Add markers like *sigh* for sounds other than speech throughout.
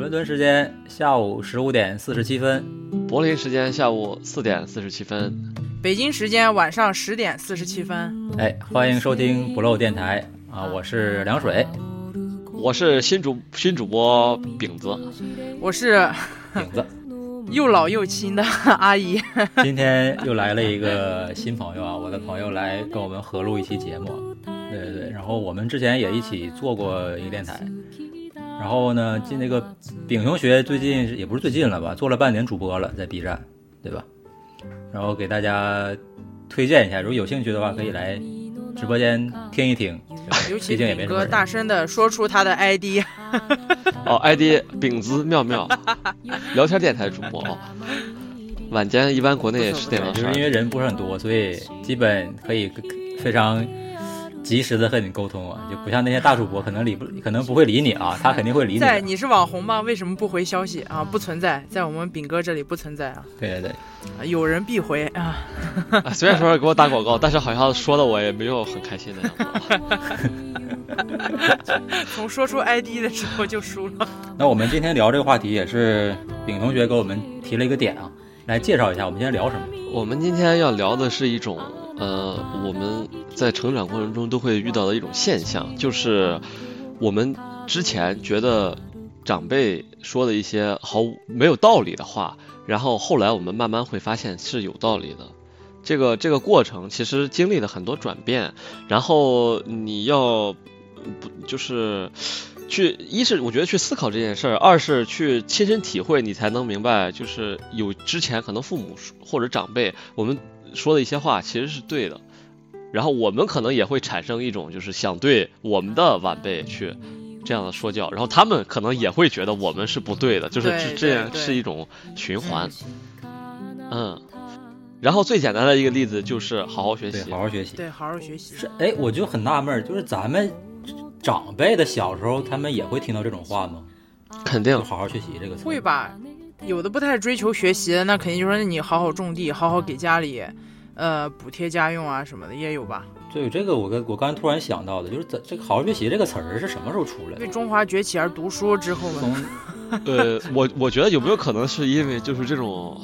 伦敦时间下午十五点四十七分，柏林时间下午四点四十七分，北京时间晚上十点四十七分。哎，欢迎收听不漏电台啊！我是凉水，我是新主新主播饼子，我是饼子，*laughs* 又老又亲的阿姨。*laughs* 今天又来了一个新朋友啊，我的朋友来跟我们合录一期节目。对对对，然后我们之前也一起做过一个电台。然后呢，进那个丙同学最近也不是最近了吧，做了半年主播了，在 B 站，对吧？然后给大家推荐一下，如果有兴趣的话，可以来直播间听一听。尤其毕竟也没什么哥大声的说出他的 ID，哦，ID 饼子妙妙，*laughs* 聊天电台主播哦。晚间一般国内是点到就是因为人不是很多，所以基本可以非常及时的和你沟通啊，就不像那些大主播可能理不可能不会理你啊，他肯定会理你的。在你是网红吗？为什么不回消息啊？不存在，在我们饼哥这里不存在啊，对对对，啊有人必回啊。*laughs* 啊虽然说是给我打广告，但是好像说的我也没有很开心的样子。*laughs* 从说出 ID 的时候就输了。*laughs* 那我们今天聊这个话题也是丙同学给我们提了一个点啊，来介绍一下我们今天聊什么。我们今天要聊的是一种，呃，我们在成长过程中都会遇到的一种现象，就是我们之前觉得长辈说的一些毫无没有道理的话，然后后来我们慢慢会发现是有道理的。这个这个过程其实经历了很多转变，然后你要不就是去一是我觉得去思考这件事儿，二是去亲身体会，你才能明白，就是有之前可能父母或者长辈我们说的一些话其实是对的，然后我们可能也会产生一种就是想对我们的晚辈去这样的说教，然后他们可能也会觉得我们是不对的，就是这这样是一种循环，嗯。然后最简单的一个例子就是好好学对，习好，好学习。对，好好学习。是，哎，我就很纳闷儿，就是咱们长辈的小时候，他们也会听到这种话吗？肯定好好学习这个词。会吧？有的不太追求学习的，那肯定就说你好好种地，好好给家里，呃，补贴家用啊什么的也有吧。对，这个我跟我刚才突然想到的，就是这这个好好学习这个词儿是什么时候出来的？为中华崛起而读书之后从嘛，*laughs* 呃，我我觉得有没有可能是因为就是这种，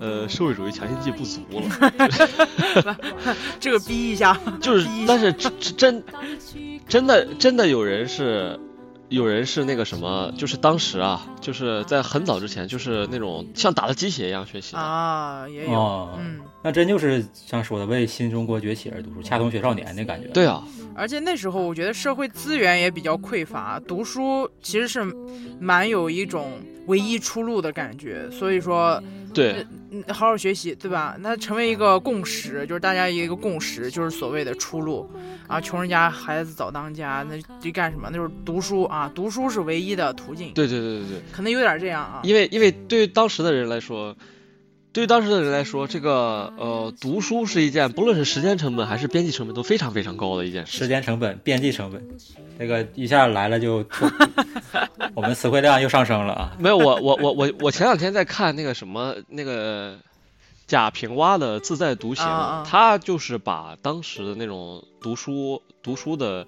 呃，社会主义强心剂不足了，*laughs* 这个逼一下，就是但是真真真的真的有人是有人是那个什么，就是当时啊，就是在很早之前，就是那种像打了鸡血一样学习，啊，也有，哦，嗯，那真就是像说的为新中国崛起而读书，恰同学少年那感觉。对啊，而且那时候我觉得社会资源也比较匮乏，读书其实是蛮有一种唯一出路的感觉，所以说，对。嗯，好好学习，对吧？那成为一个共识，就是大家一个共识，就是所谓的出路啊。穷人家孩子早当家，那得干什么？那就是读书啊，读书是唯一的途径，对对对对对，可能有点这样啊。因为因为对于当时的人来说。对于当时的人来说，这个呃，读书是一件不论是时间成本还是边际成本都非常非常高的一件事时。间成本、边际成本，那个一下来了就，*laughs* *laughs* 我们词汇量又上升了啊。*laughs* 没有，我我我我我前两天在看那个什么那个贾平凹的《自在独行》啊啊他就是把当时的那种读书读书的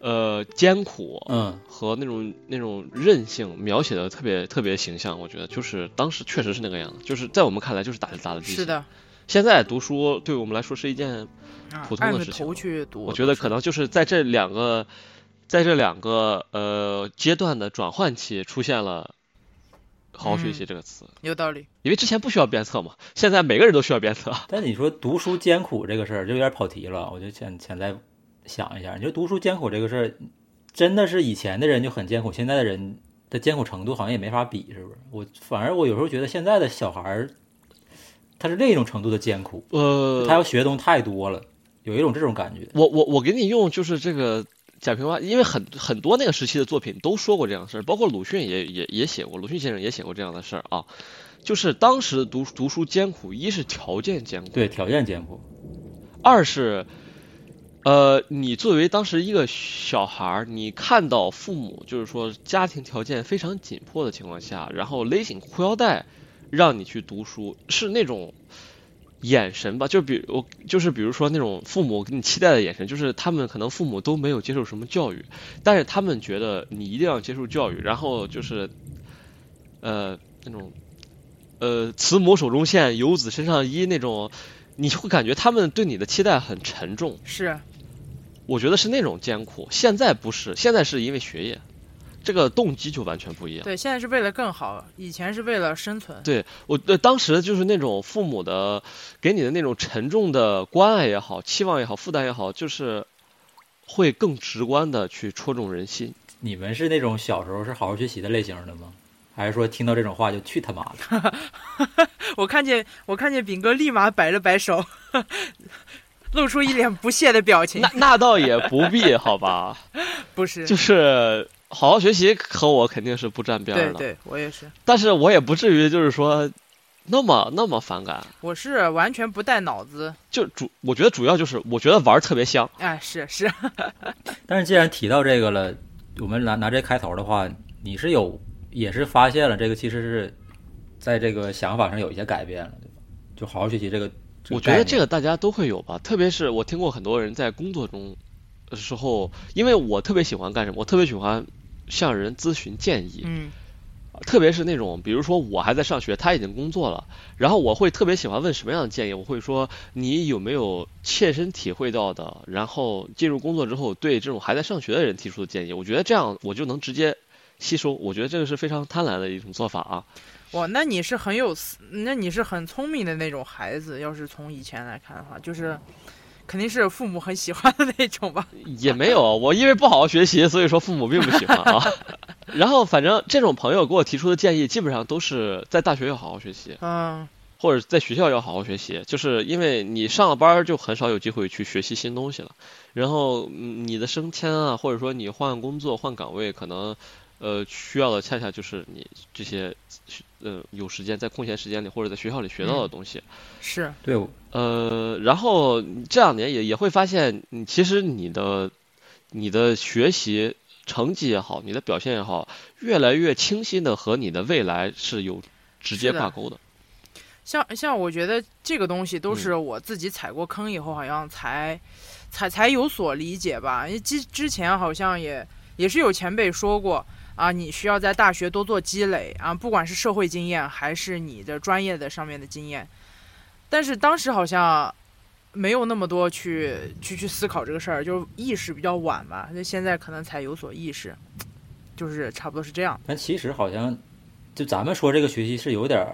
呃艰苦嗯，和那种那种韧性描写的特别特别形象，我觉得就是当时确实是那个样子，就是在我们看来就是打打的鸡血。是的，现在读书对我们来说是一件，啊普通的事情头去读，我觉得可能就是在这两个在这两个呃阶段的转换期出现了“好好学习”嗯这个词。有道理。因为之前不需要鞭策嘛，现在每个人都需要鞭策。但你说读书艰苦这个事儿就有点跑题了，我就想想再想一下，你说读书艰苦这个事儿，真的是以前的人就很艰苦，现在的人的艰苦程度好像也没法比，是不是？我反而我有时候觉得现在的小孩儿，他是另一种程度的艰苦，呃他呃，要学的东西太多了，有一种这种感觉。我我我给你用就是这个贾平凹，因为很很多那个时期的作品都说过这样的事儿，包括鲁迅也也也写过，鲁迅先生也写过这样的事儿啊。就是当时读读书艰苦，一是条件艰苦，对，条件艰苦，二是，呃，你作为当时一个小孩儿，你看到父母就是说家庭条件非常紧迫的情况下，然后勒紧裤腰带让你去读书，是那种眼神吧，就比我就是比如说那种父母给你期待的眼神，就是他们可能父母都没有接受什么教育，但是他们觉得你一定要接受教育，然后就是，呃，那种，呃，慈母手中线，游子身上衣那种，你会感觉他们对你的期待很沉重。是我觉得是那种艰苦，现在不是，现在是因为学业，这个动机就完全不一样。对，现在是为了更好，以前是为了生存。对我呃当时就是那种父母的给你的那种沉重的关爱也好，期望也好，负担也好，就是会更直观的去戳中人心。你们是那种小时候是好好学习的类型的吗？还是说听到这种话就去他妈的？*laughs* 我看见我看见炳哥立马摆了摆手，露出一脸不屑的表情那。那倒也不必，好吧？*laughs* 不是，就是好好学习和我肯定是不沾边儿的，对对，我也是，但是我也不至于就是说那么那么反感。我是完全不带脑子。就主，我觉得主要就是我觉得玩儿特别香。哎，是是，*laughs* 但是既然提到这个了，我们拿拿这开头的话，你是有也是发现了这个其实是在这个想法上有一些改变了，对吧？就好好学习这个，我觉得这个个大家都会有吧，特别是我听过很多人在工作中的时候，因为我特别喜欢干什么，我特别喜欢向人咨询建议，嗯特别是那种，比如说我还在上学，他已经工作了，然后我会特别喜欢问什么样的建议，我会说你有没有切身体会到的，然后进入工作之后对这种还在上学的人提出的建议，我觉得这样我就能直接吸收，我觉得这个是非常贪婪的一种做法啊。哇，那你是很有，那你是很聪明的那种孩子。要是从以前来看的话，就是肯定是父母很喜欢的那种吧。也没有，我因为不好好学习，所以说父母并不喜欢啊。*laughs* 然后反正这种朋友给我提出的建议，基本上都是在大学要好好学习，嗯，或者在学校要好好学习，就是因为你上了班儿就很少有机会去学习新东西了。然后嗯你的升迁啊，或者说你换工作、换岗位，可能呃需要的恰恰就是你这些呃有时间在空闲时间里或者在学校里学到的东西。是对呃，然后这两年也也会发现，你其实你的你的学习成绩也好，你的表现也好，越来越清晰的和你的未来是有直接挂钩的。像像我觉得这个东西都嗯是我自己踩过坑以后，好像才才才有所理解吧。因为之之前好像也也是有前辈说过啊，你需要在大学多做积累啊，不管是社会经验还是你的专业的上面的经验。但是当时好像没有那么多去去去思考这个事儿，就意识比较晚吧。那现在可能才有所意识，就是差不多是这样。但其实好像就咱们说这个学习是有点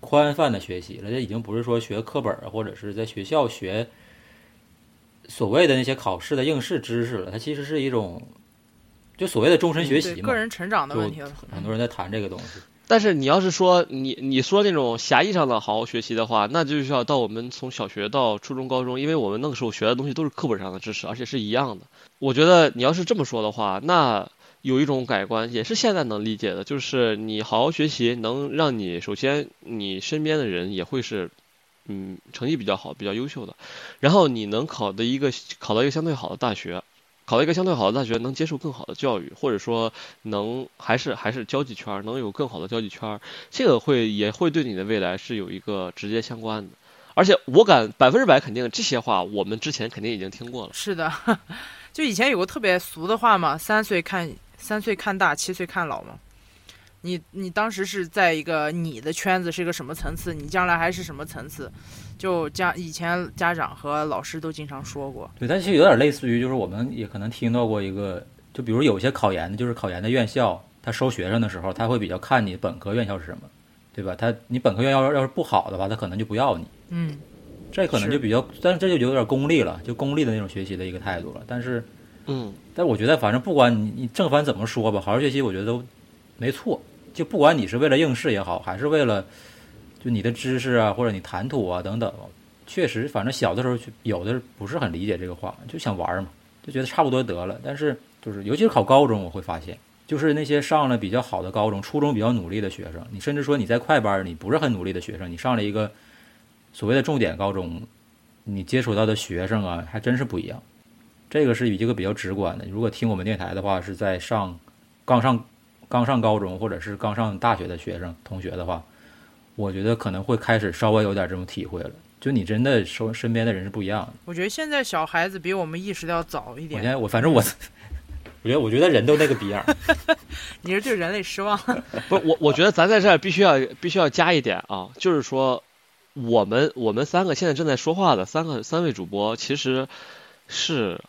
宽泛的学习了，这已经不是说学课本或者是在学校学所谓的那些考试的应试知识了，它其实是一种就所谓的终身学习嘛对个。人成长的问题。很多人在谈这个东西，但是你要是说你你说那种狭义上的好好学习的话，那就需要到我们从小学到初中、高中，因为我们那个时候学的东西都是课本上的知识，而且是一样的。我觉得你要是这么说的话，那有一种改观，也是现在能理解的，就是你好好学习，能让你首先你身边的人也会是，嗯，成绩比较好、比较优秀的，然后你能考的一个考到一个相对好的大学。考到一个相对好的大学，能接受更好的教育，或者说能还是还是交际圈，能有更好的交际圈，这个会也会对你的未来是有一个直接相关的。而且我敢百分之百肯定，这些话我们之前肯定已经听过了。是的，*laughs* 就以前有个特别俗的话嘛，三岁看三岁看大，七岁看老嘛。你你当时是在一个你的圈子是一个什么层次，你将来还是什么层次，就家以前家长和老师都经常说过。对，但其实有点类似于，就是我们也可能听到过一个，就比如有些考研的，就是考研的院校，他收学生的时候，他会比较看你本科院校是什么，对吧？他你本科院校要是不好的话，他可能就不要你。嗯，这可能就比较，但是这就有点功利了，就功利的那种学习的一个态度了。但是，嗯，但我觉得反正不管你你正反怎么说吧，好好学习，我觉得都没错。就不管你是为了应试也好，还是为了就你的知识啊，或者你谈吐啊等等，确实，反正小的时候有的不是很理解这个话，就想玩嘛，就觉得差不多得了。但是就是尤其是考高中，我会发现，就是那些上了比较好的高中、初中比较努力的学生，你甚至说你在快班，你不是很努力的学生，你上了一个所谓的重点高中，你接触到的学生啊，还真是不一样。这个是一个比较直观的。如果听我们电台的话，是在上刚上刚上高中或者是刚上大学的学生同学的话，我觉得可能会开始稍微有点这种体会了。就你真的身身边的人是不一样的。我觉得现在小孩子比我们意识的要早一点。我现在我反正我，我觉得我觉得人都那个逼样。*laughs* 你是对人类失望？*laughs* 不，我我觉得咱在这儿必须要必须要加一点啊，就是说，我们我们三个现在正在说话的三个三位主播，其实是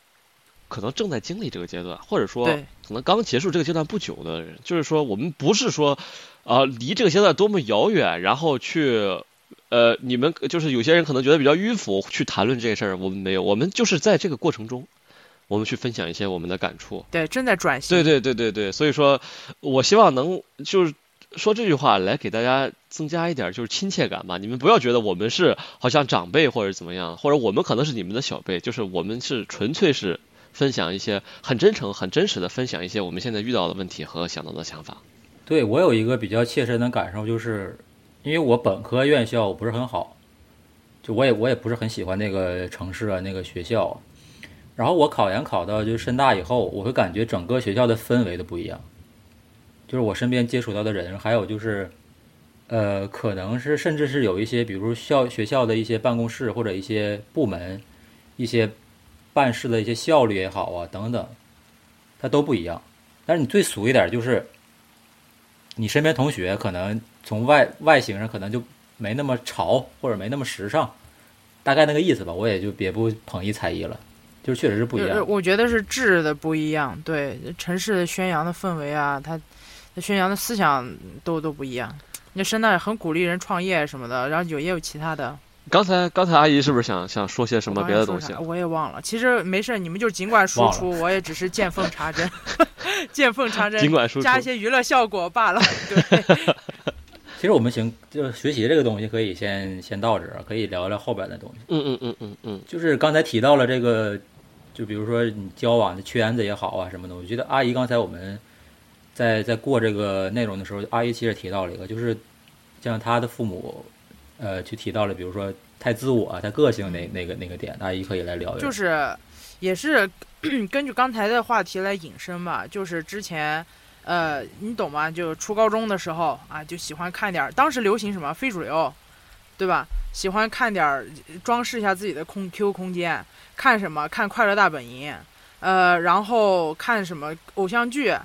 可能正在经历这个阶段，或者说可能刚结束这个阶段不久的人。就是说，我们不是说啊离这个阶段多么遥远，然后去。呃，你们就是有些人可能觉得比较迂腐去谈论这个事儿，我们没有，我们就是在这个过程中，我们去分享一些我们的感触。对，正在转型。对对对对对，所以说，我希望能就是说这句话来给大家增加一点就是亲切感吧。你们不要觉得我们是好像长辈或者怎么样，或者我们可能是你们的小辈，就是我们是纯粹是分享一些很真诚、很真实的分享一些我们现在遇到的问题和想到的想法。对我有一个比较切身的感受就是。因为我本科院校不是很好，就我也我也不是很喜欢那个城市啊那个学校，然后我考研考到就深大以后，我会感觉整个学校的氛围都不一样，就是我身边接触到的人，还有就是，呃，可能是甚至是有一些，比如校学校的一些办公室或者一些部门，一些办事的一些效率也好啊等等，它都不一样。但是你最俗一点就是，你身边同学可能。从外外形上可能就没那么潮，或者没那么时尚，大概那个意思吧。我也就别不捧一踩一了，就是确实是不一样。我觉得是质的不一样，对城市的宣扬的氛围啊，它宣扬的思想都都不一样。那深大很鼓励人创业什么的，然后有也有其他的。刚才刚才阿姨是不是想想说些什么别的东西？我也忘了。其实没事，你们就尽管输出，我也只是见缝插针，*laughs* 见缝插针，尽管输出，加一些娱乐效果罢了。*laughs* 对。其实我们行，就是学习这个东西可以先先到这儿，可以聊聊后边的东西。嗯嗯嗯嗯嗯，就是刚才提到了这个，就比如说你交往的圈子也好啊什么的。我觉得阿姨刚才我们在在过这个内容的时候，阿姨其实提到了一个，就是像她的父母，呃，去提到了，比如说太自我、太个性那那个那个点，阿姨可以来聊一聊。就是也是根据刚才的话题来引申吧，就是之前。呃，你懂吗？就初高中的时候啊，就喜欢看点，当时流行什么非主流，对吧？喜欢看点，装饰一下自己的空 Q 空间。看什么？看《快乐大本营》。呃，然后看什么偶像剧？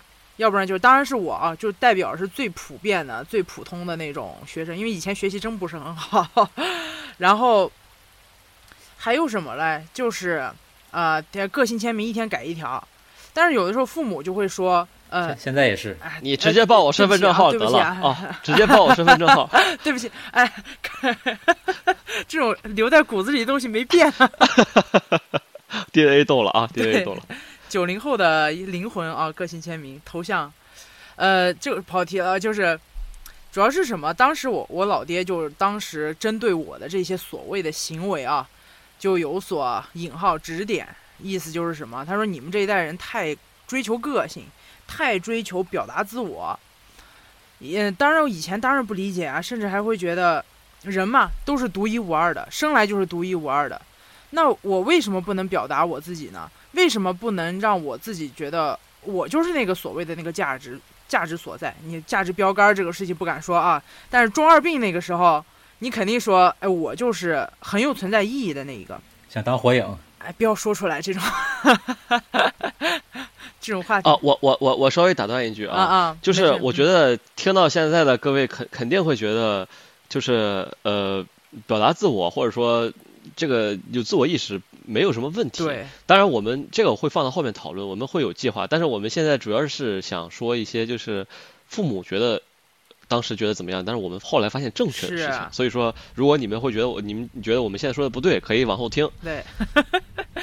要不然就当然是我啊，就代表是最普遍的、最普通的那种学生，因为以前学习真不是很好。*laughs* 然后还有什么嘞？就是呃，个性签名一天改一条。但是有的时候父母就会说。呃，现在也是，你直接报我身份证号得了啊！直接报我身份证号。*laughs* 对不起，哎，*laughs* 这种留在骨子里的东西没变。DNA 动了啊！DNA 动了。九零后的灵魂啊，个性签名头像，呃，就跑题了，就是主要是什么？当时我我老爹就当时针对我的这些所谓的行为啊，就有所引号指点，意思就是什么？他说你们这一代人太追求个性。太追求表达自我，也当然，我以前当然不理解啊，甚至还会觉得人嘛都是独一无二的，生来就是独一无二的。那我为什么不能表达我自己呢？为什么不能让我自己觉得我就是那个所谓的那个价值价值所在？你价值标杆这个事情不敢说啊，但是中二病那个时候，你肯定说，哎，我就是很有存在意义的那一个。想当火影？哎，不要说出来这种。这种话题啊，我我我我稍微打断一句啊啊，就是我觉得听到现在的各位肯肯定会觉得，就是呃，表达自我或者说这个有自我意识没有什么问题。对，当然我们这个会放到后面讨论，我们会有计划。但是我们现在主要是想说一些，就是父母觉得当时觉得怎么样，但是我们后来发现正确的事情。所以说，如果你们会觉得我你们觉得我们现在说的不对，可以往后听。对，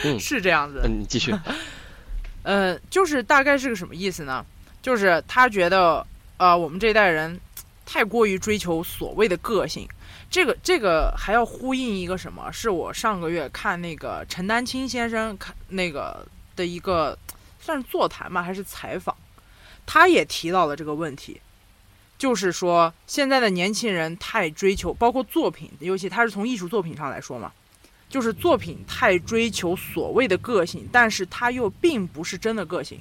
嗯，*laughs* 是这样子。嗯，你继续。*laughs* 呃，就是大概是个什么意思呢？就是他觉得，呃，我们这一代人太过于追求所谓的个性。这个这个还要呼应一个什么？是我上个月看那个陈丹青先生看那个的一个算是座谈吧，还是采访？他也提到了这个问题，就是说现在的年轻人太追求，包括作品，尤其他是从艺术作品上来说嘛。就是作品太追求所谓的个性，但是他又并不是真的个性。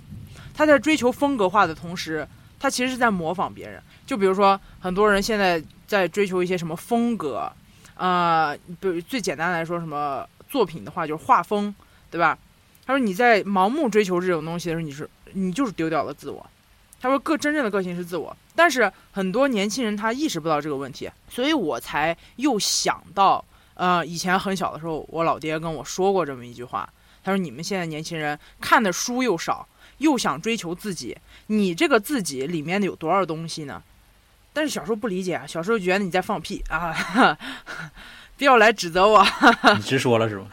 他在追求风格化的同时，他其实是在模仿别人。就比如说，很多人现在在追求一些什么风格，呃，比如最简单来说，什么作品的话就是画风，对吧？他说你在盲目追求这种东西的时候，你是你就是丢掉了自我。他说个真正的个性是自我，但是很多年轻人他意识不到这个问题，所以我才又想到，呃，以前很小的时候，我老爹跟我说过这么一句话，他说你们现在年轻人看的书又少，又想追求自己，你这个自己里面的有多少东西呢？但是小时候不理解啊，小时候觉得你在放屁啊。*laughs* 不要来指责我，*laughs* 你直说了是吗？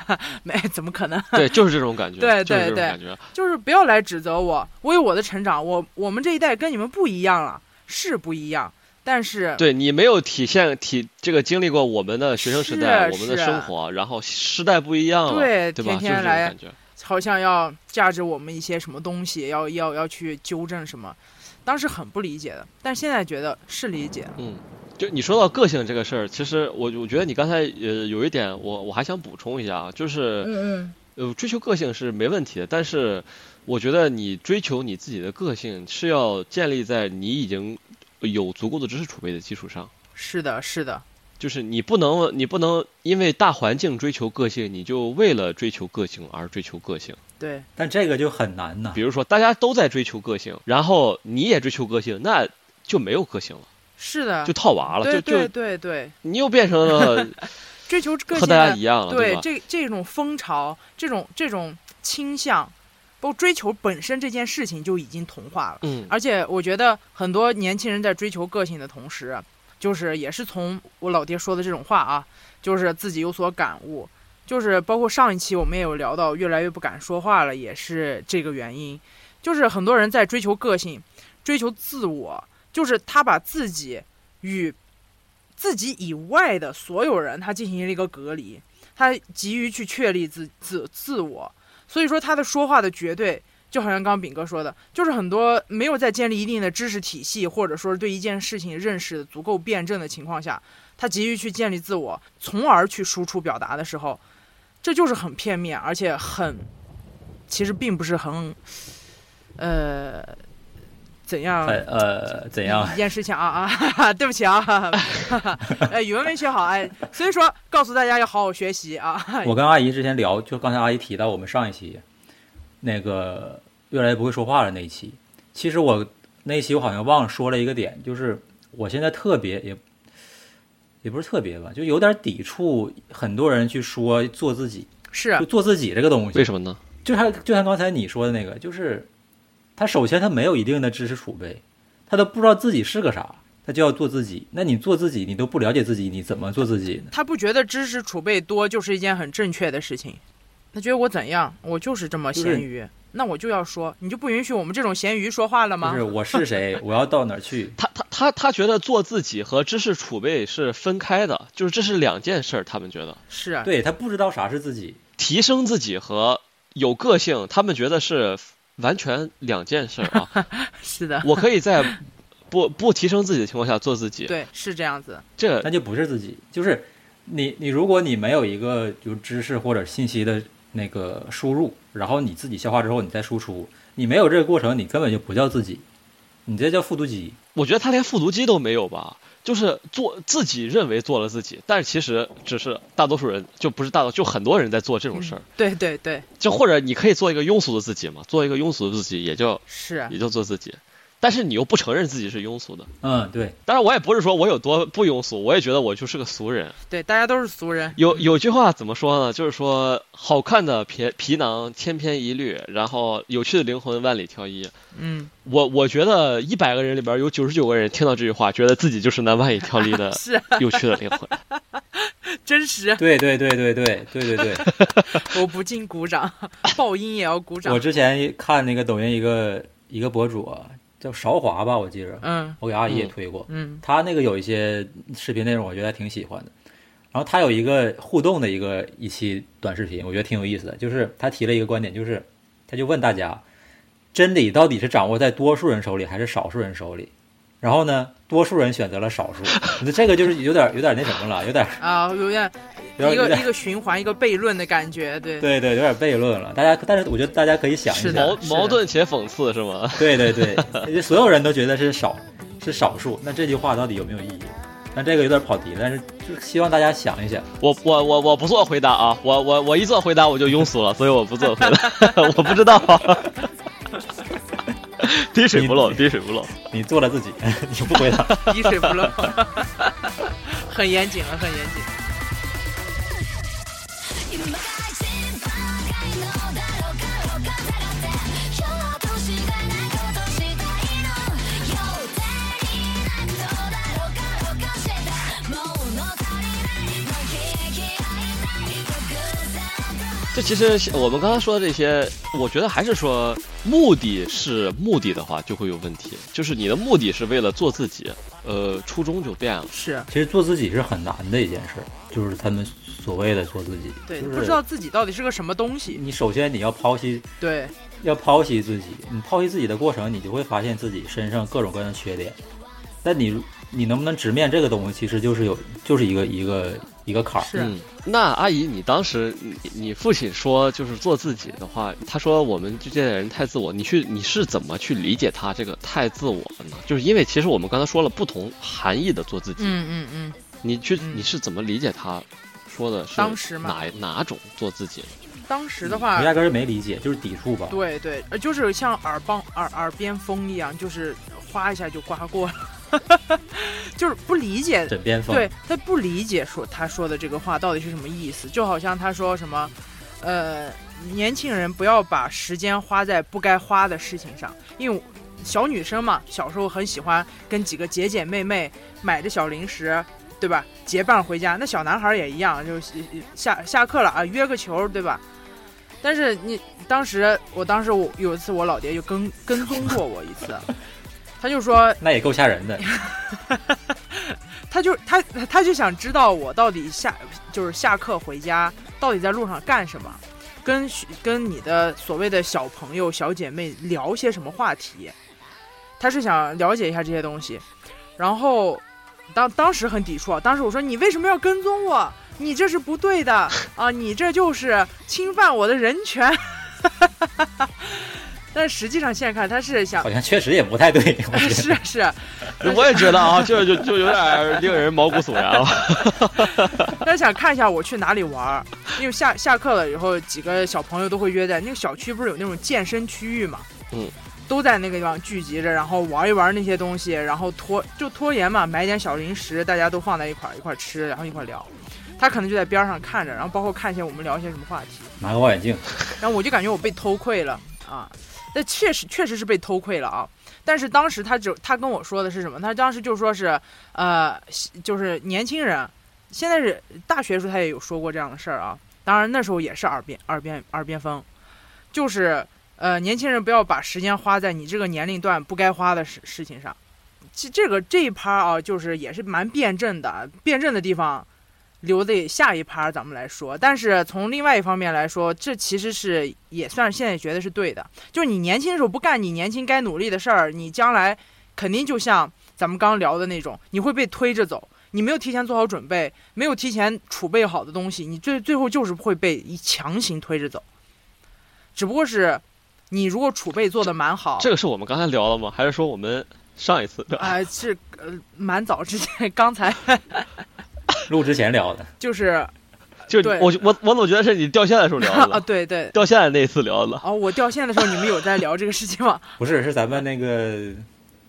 没，怎么可能？*laughs* 对，就是这种感觉。对对对，感觉就是不要来指责我，我有我的成长，我我们这一代跟你们不一样了，是不一样，但是对你没有体现体这个经历过我们的学生时代，我们的生活，然后时代不一样了，对，对天天来，好像要价值我们一些什么东西，要要要去纠正什么，当时很不理解的，但现在觉得是理解，嗯。就你说到个性这个事儿，其实我我觉得你刚才呃有一点，我我还想补充一下啊，就是嗯嗯，呃追求个性是没问题的，但是我觉得你追求你自己的个性是要建立在你已经有足够的知识储备的基础上。是的，是的。就是你不能你不能因为大环境追求个性，你就为了追求个性而追求个性。对。但这个就很难呐。比如说大家都在追求个性，然后你也追求个性，那就没有个性了。是的，就套娃了，就对对对，你又变成了 *laughs* 追求个性和大家一样了，对这这种风潮，这种这种倾向，包括追求本身这件事情就已经同化了。嗯，而且我觉得很多年轻人在追求个性的同时，就是也是从我老爹说的这种话啊，就是自己有所感悟，就是包括上一期我们也有聊到，越来越不敢说话了，也是这个原因，就是很多人在追求个性，追求自我。就是他把自己与自己以外的所有人，他进行了一个隔离，他急于去确立自自自我，所以说他的说话的绝对，就好像刚刚炳哥说的，就是很多没有在建立一定的知识体系，或者说对一件事情认识足够辩证的情况下，他急于去建立自我，从而去输出表达的时候，这就是很片面，而且很，其实并不是很，呃。怎样？呃，怎样？一件事情啊啊！*laughs* 对不起啊，哎，语文没学好哎，所以说告诉大家要好好学习啊。我跟阿姨之前聊，就刚才阿姨提到我们上一期那个越来越不会说话了那一期，其实我那一期我好像忘了说了一个点，就是我现在特别也也不是特别吧，就有点抵触很多人去说做自己，是就做自己这个东西，为什么呢？就像就像刚才你说的那个，就是。他首先他没有一定的知识储备，他都不知道自己是个啥，他就要做自己。那你做自己，你都不了解自己，你怎么做自己呢？他不觉得知识储备多就是一件很正确的事情，他觉得我怎样，我就是这么咸鱼，那我就要说，你就不允许我们这种咸鱼说话了吗？不是，我是谁，我要到哪儿去？*laughs* 他他他他觉得做自己和知识储备是分开的，就是这是两件事儿。他们觉得是啊，对他不知道啥是自己，提升自己和有个性，他们觉得是。完全两件事啊！*laughs* 是的，我可以在不不提升自己的情况下做自己。对，是这样子。这那就不是自己，就是你你如果你没有一个就知识或者信息的那个输入，然后你自己消化之后你再输出，你没有这个过程，你根本就不叫自己，你这叫复读机。我觉得他连复读机都没有吧。就是做自己认为做了自己，但是其实只是大多数人就不是大多，就很多人在做这种事儿。对对对，就或者你可以做一个庸俗的自己嘛，做一个庸俗的自己也就，是也就做自己。但是你又不承认自己是庸俗的，嗯，对。当然我也不是说我有多不庸俗，我也觉得我就是个俗人。对，大家都是俗人。有有句话怎么说呢？就是说，好看的皮皮囊千篇一律，然后有趣的灵魂万里挑一。嗯，我我觉得一百个人里边有九十九个人听到这句话，觉得自己就是那万里挑一的 *laughs* 有趣的灵魂。*laughs* 真实。对对对对对对对对。*laughs* 我不禁鼓掌，爆音也要鼓掌。我之前看那个抖音一个一个博主。叫韶华吧，我记着，嗯，我给阿姨也推过，嗯，他那个有一些视频内容，我觉得还挺喜欢的。然后他有一个互动的一个一期短视频，我觉得挺有意思的，就是他提了一个观点，就是他就问大家，真理到底是掌握在多数人手里还是少数人手里？然后呢，多数人选择了少数，那这个就是有点有点那什么了，有点啊，有点。一个一个循环，一个悖论的感觉，对对对，有点悖论了。大家，但是我觉得大家可以想一下，矛矛盾且讽刺是吗？对对对，*laughs* 所有人都觉得是少是少数，那这句话到底有没有意义？那这个有点跑题，但是就希望大家想一想。我我我我不做回答啊，我我我一做回答我就庸俗了，所以我不做回答，*laughs* 我不知道。滴水不漏，滴水不漏。你做了自己，*laughs* 你不回答。滴水不漏，很严谨了，很严谨。这其实我们刚刚说的这些，我觉得还是说目的是目的的话，就会有问题。就是你的目的是为了做自己，呃，初衷就变了。是，其实做自己是很难的一件事，就是他们所谓的做自己，对，就是不知道自己到底是个什么东西。你首先你要剖析，对，要剖析自己。你剖析自己的过程，你就会发现自己身上各种各样的缺点。但你你能不能直面这个东西，其实就是有，就是一个一个一个坎儿。是嗯，那阿姨，你当时你你父亲说就是做自己的话，他说我们这代人太自我，你去你是怎么去理解他这个太自我的呢？就是因为其实我们刚才说了不同含义的做自己，嗯嗯嗯。你去嗯你是怎么理解他说的是当时嘛哪哪种做自己？当时的话我，压根儿没理解，就是抵触吧。对对，呃就是像耳棒耳耳边风一样，就是哗一下就刮过了，*laughs* 就是不理解。枕边风。对他不理解说他说的这个话到底是什么意思，就好像他说什么，呃，年轻人不要把时间花在不该花的事情上，因为小女生嘛，小时候很喜欢跟几个姐姐妹妹买着小零食，对吧？结伴回家。那小男孩也一样，就是下下课了啊，约个球，对吧？但是你当时，我当时我有一次我老爹就跟跟踪过我一次，他就说那也够吓人的。*laughs* 他就他他就想知道我到底下就是下课回家到底在路上干什么，跟跟你的所谓的小朋友小姐妹聊些什么话题，他是想了解一下这些东西，然后当当时很抵触啊，当时我说你为什么要跟踪我？你这是不对的啊，你这就是侵犯我的人权。*laughs* 但实际上现在看他是想好像确实也不太对。*laughs* 是是，*laughs* 我也觉得啊，这就就有点令人毛骨悚然了。他是想看一下我去哪里玩，因为下下课了以后，几个小朋友都会约在那个小区，不是有那种健身区域嘛？嗯，都在那个地方聚集着，然后玩一玩那些东西，然后拖就拖延嘛，买点小零食，大家都放在一块儿一块儿吃，然后一块儿聊。他可能就在边上看着，然后包括看一些我们聊一些什么话题，拿个望远镜，然后我就感觉我被偷窥了啊！那确实确实是被偷窥了啊！但是当时他只他跟我说的是什么？他当时就说是呃，就是年轻人，现在是大学时候他也有说过这样的事儿啊。当然那时候也是耳边耳边耳边风，就是呃，年轻人不要把时间花在你这个年龄段不该花的事事情上。其这个这一趴啊，就是也是蛮辩证的，辩证的地方。留得下一趴咱们来说，但是从另外一方面来说，这其实是也算是现在觉得是对的。就是你年轻的时候不干你年轻该努力的事儿，你将来肯定就像咱们刚聊的那种，你会被推着走。你没有提前做好准备，没有提前储备好的东西，你最最后就是会被强行推着走。只不过是你如果储备做的蛮好，这个是我们刚才聊了吗？还是说我们上一次聊？啊、是呃蛮早之前刚才录之前聊的。就是就对我我我总觉得是你掉线的时候聊的 *laughs* 啊，对对掉线的那一次聊的。哦，我掉线的时候你们有在聊这个事情吗？不是，是咱们那个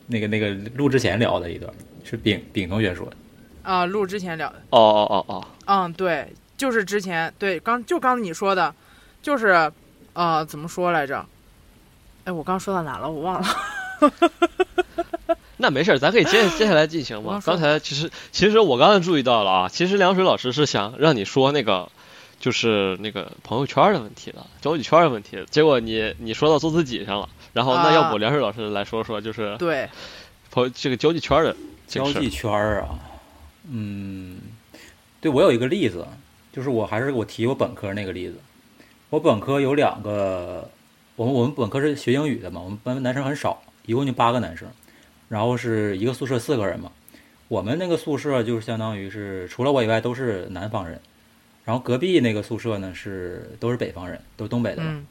那个那个录之前聊的一段，是丙丙同学说的。啊，录之前聊的。哦哦哦哦，嗯，对，就是之前对刚就刚你说的，就是呃怎么说来着？哎，我刚说到哪了？我忘了。那没事儿，咱可以接 *laughs* 接下来进行嘛。刚才其实其实我刚才注意到了啊，其实凉水老师是想让你说那个。就是那个朋友圈的问题了，交际圈的问题，结果你你说到做自己上了，然后那要不啊凉水老师来说说，就是对，朋这个交际圈的交际圈啊，嗯，对我有一个例子，就是我还是我提我本科那个例子。我本科有两个，我们我们本科是学英语的嘛，我们班男生很少，一共就八个男生，然后是一个宿舍四个人嘛。我们那个宿舍就是相当于是除了我以外都是南方人，然后隔壁那个宿舍呢是都是北方人，都东北的嘛。嗯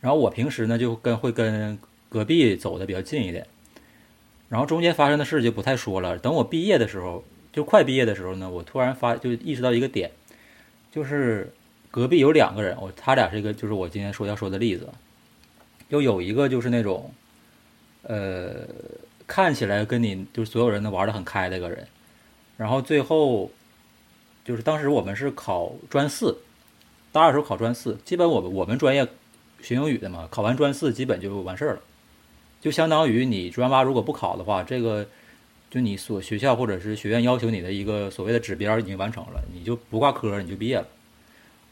然后我平时呢就跟会跟隔壁走的比较近一点，然后中间发生的事就不太说了。等我毕业的时候，就快毕业的时候呢，我突然发就意识到一个点，就是隔壁有两个人，我他俩是一个，就是我今天说要说的例子，就有一个就是那种，呃，看起来跟你就是所有人都玩的很开的一个人，然后最后就是当时我们是考专四，大二时候考专四，基本我们我们专业学英语的嘛，考完专四基本就完事儿了，就相当于你专八如果不考的话，这个就你所学校或者是学院要求你的一个所谓的指标已经完成了，你就不挂科你就毕业了。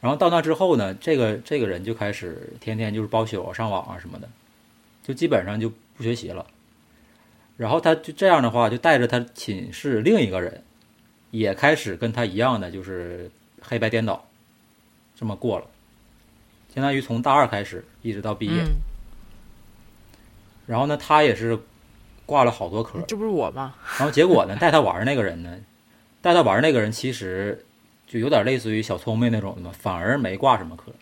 然后到那之后呢，这个这个人就开始天天就是包宿啊、上网啊什么的，就基本上就不学习了。然后他就这样的话，就带着他寝室另一个人，也开始跟他一样的，就是黑白颠倒，这么过了，相当于从大二开始一直到毕业。嗯，然后呢，他也是挂了好多科，这不是我吗？然后结果呢，带他玩那个人呢，*laughs* 带他玩那个人其实就有点类似于小聪明那种的嘛，反而没挂什么科。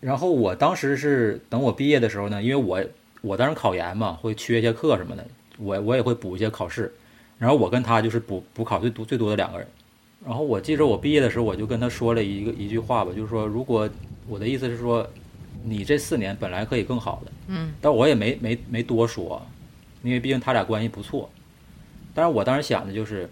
然后我当时是等我毕业的时候呢，因为我我当时考研嘛，会缺一些课什么的，我我也会补一些考试。然后我跟他就是补补考最多最多的两个人。然后我记着我毕业的时候，我就跟他说了一个一句话吧，就是说，如果我的意思是说，你这四年本来可以更好的，嗯，但我也没没没多说，因为毕竟他俩关系不错。但是我当时想的就是，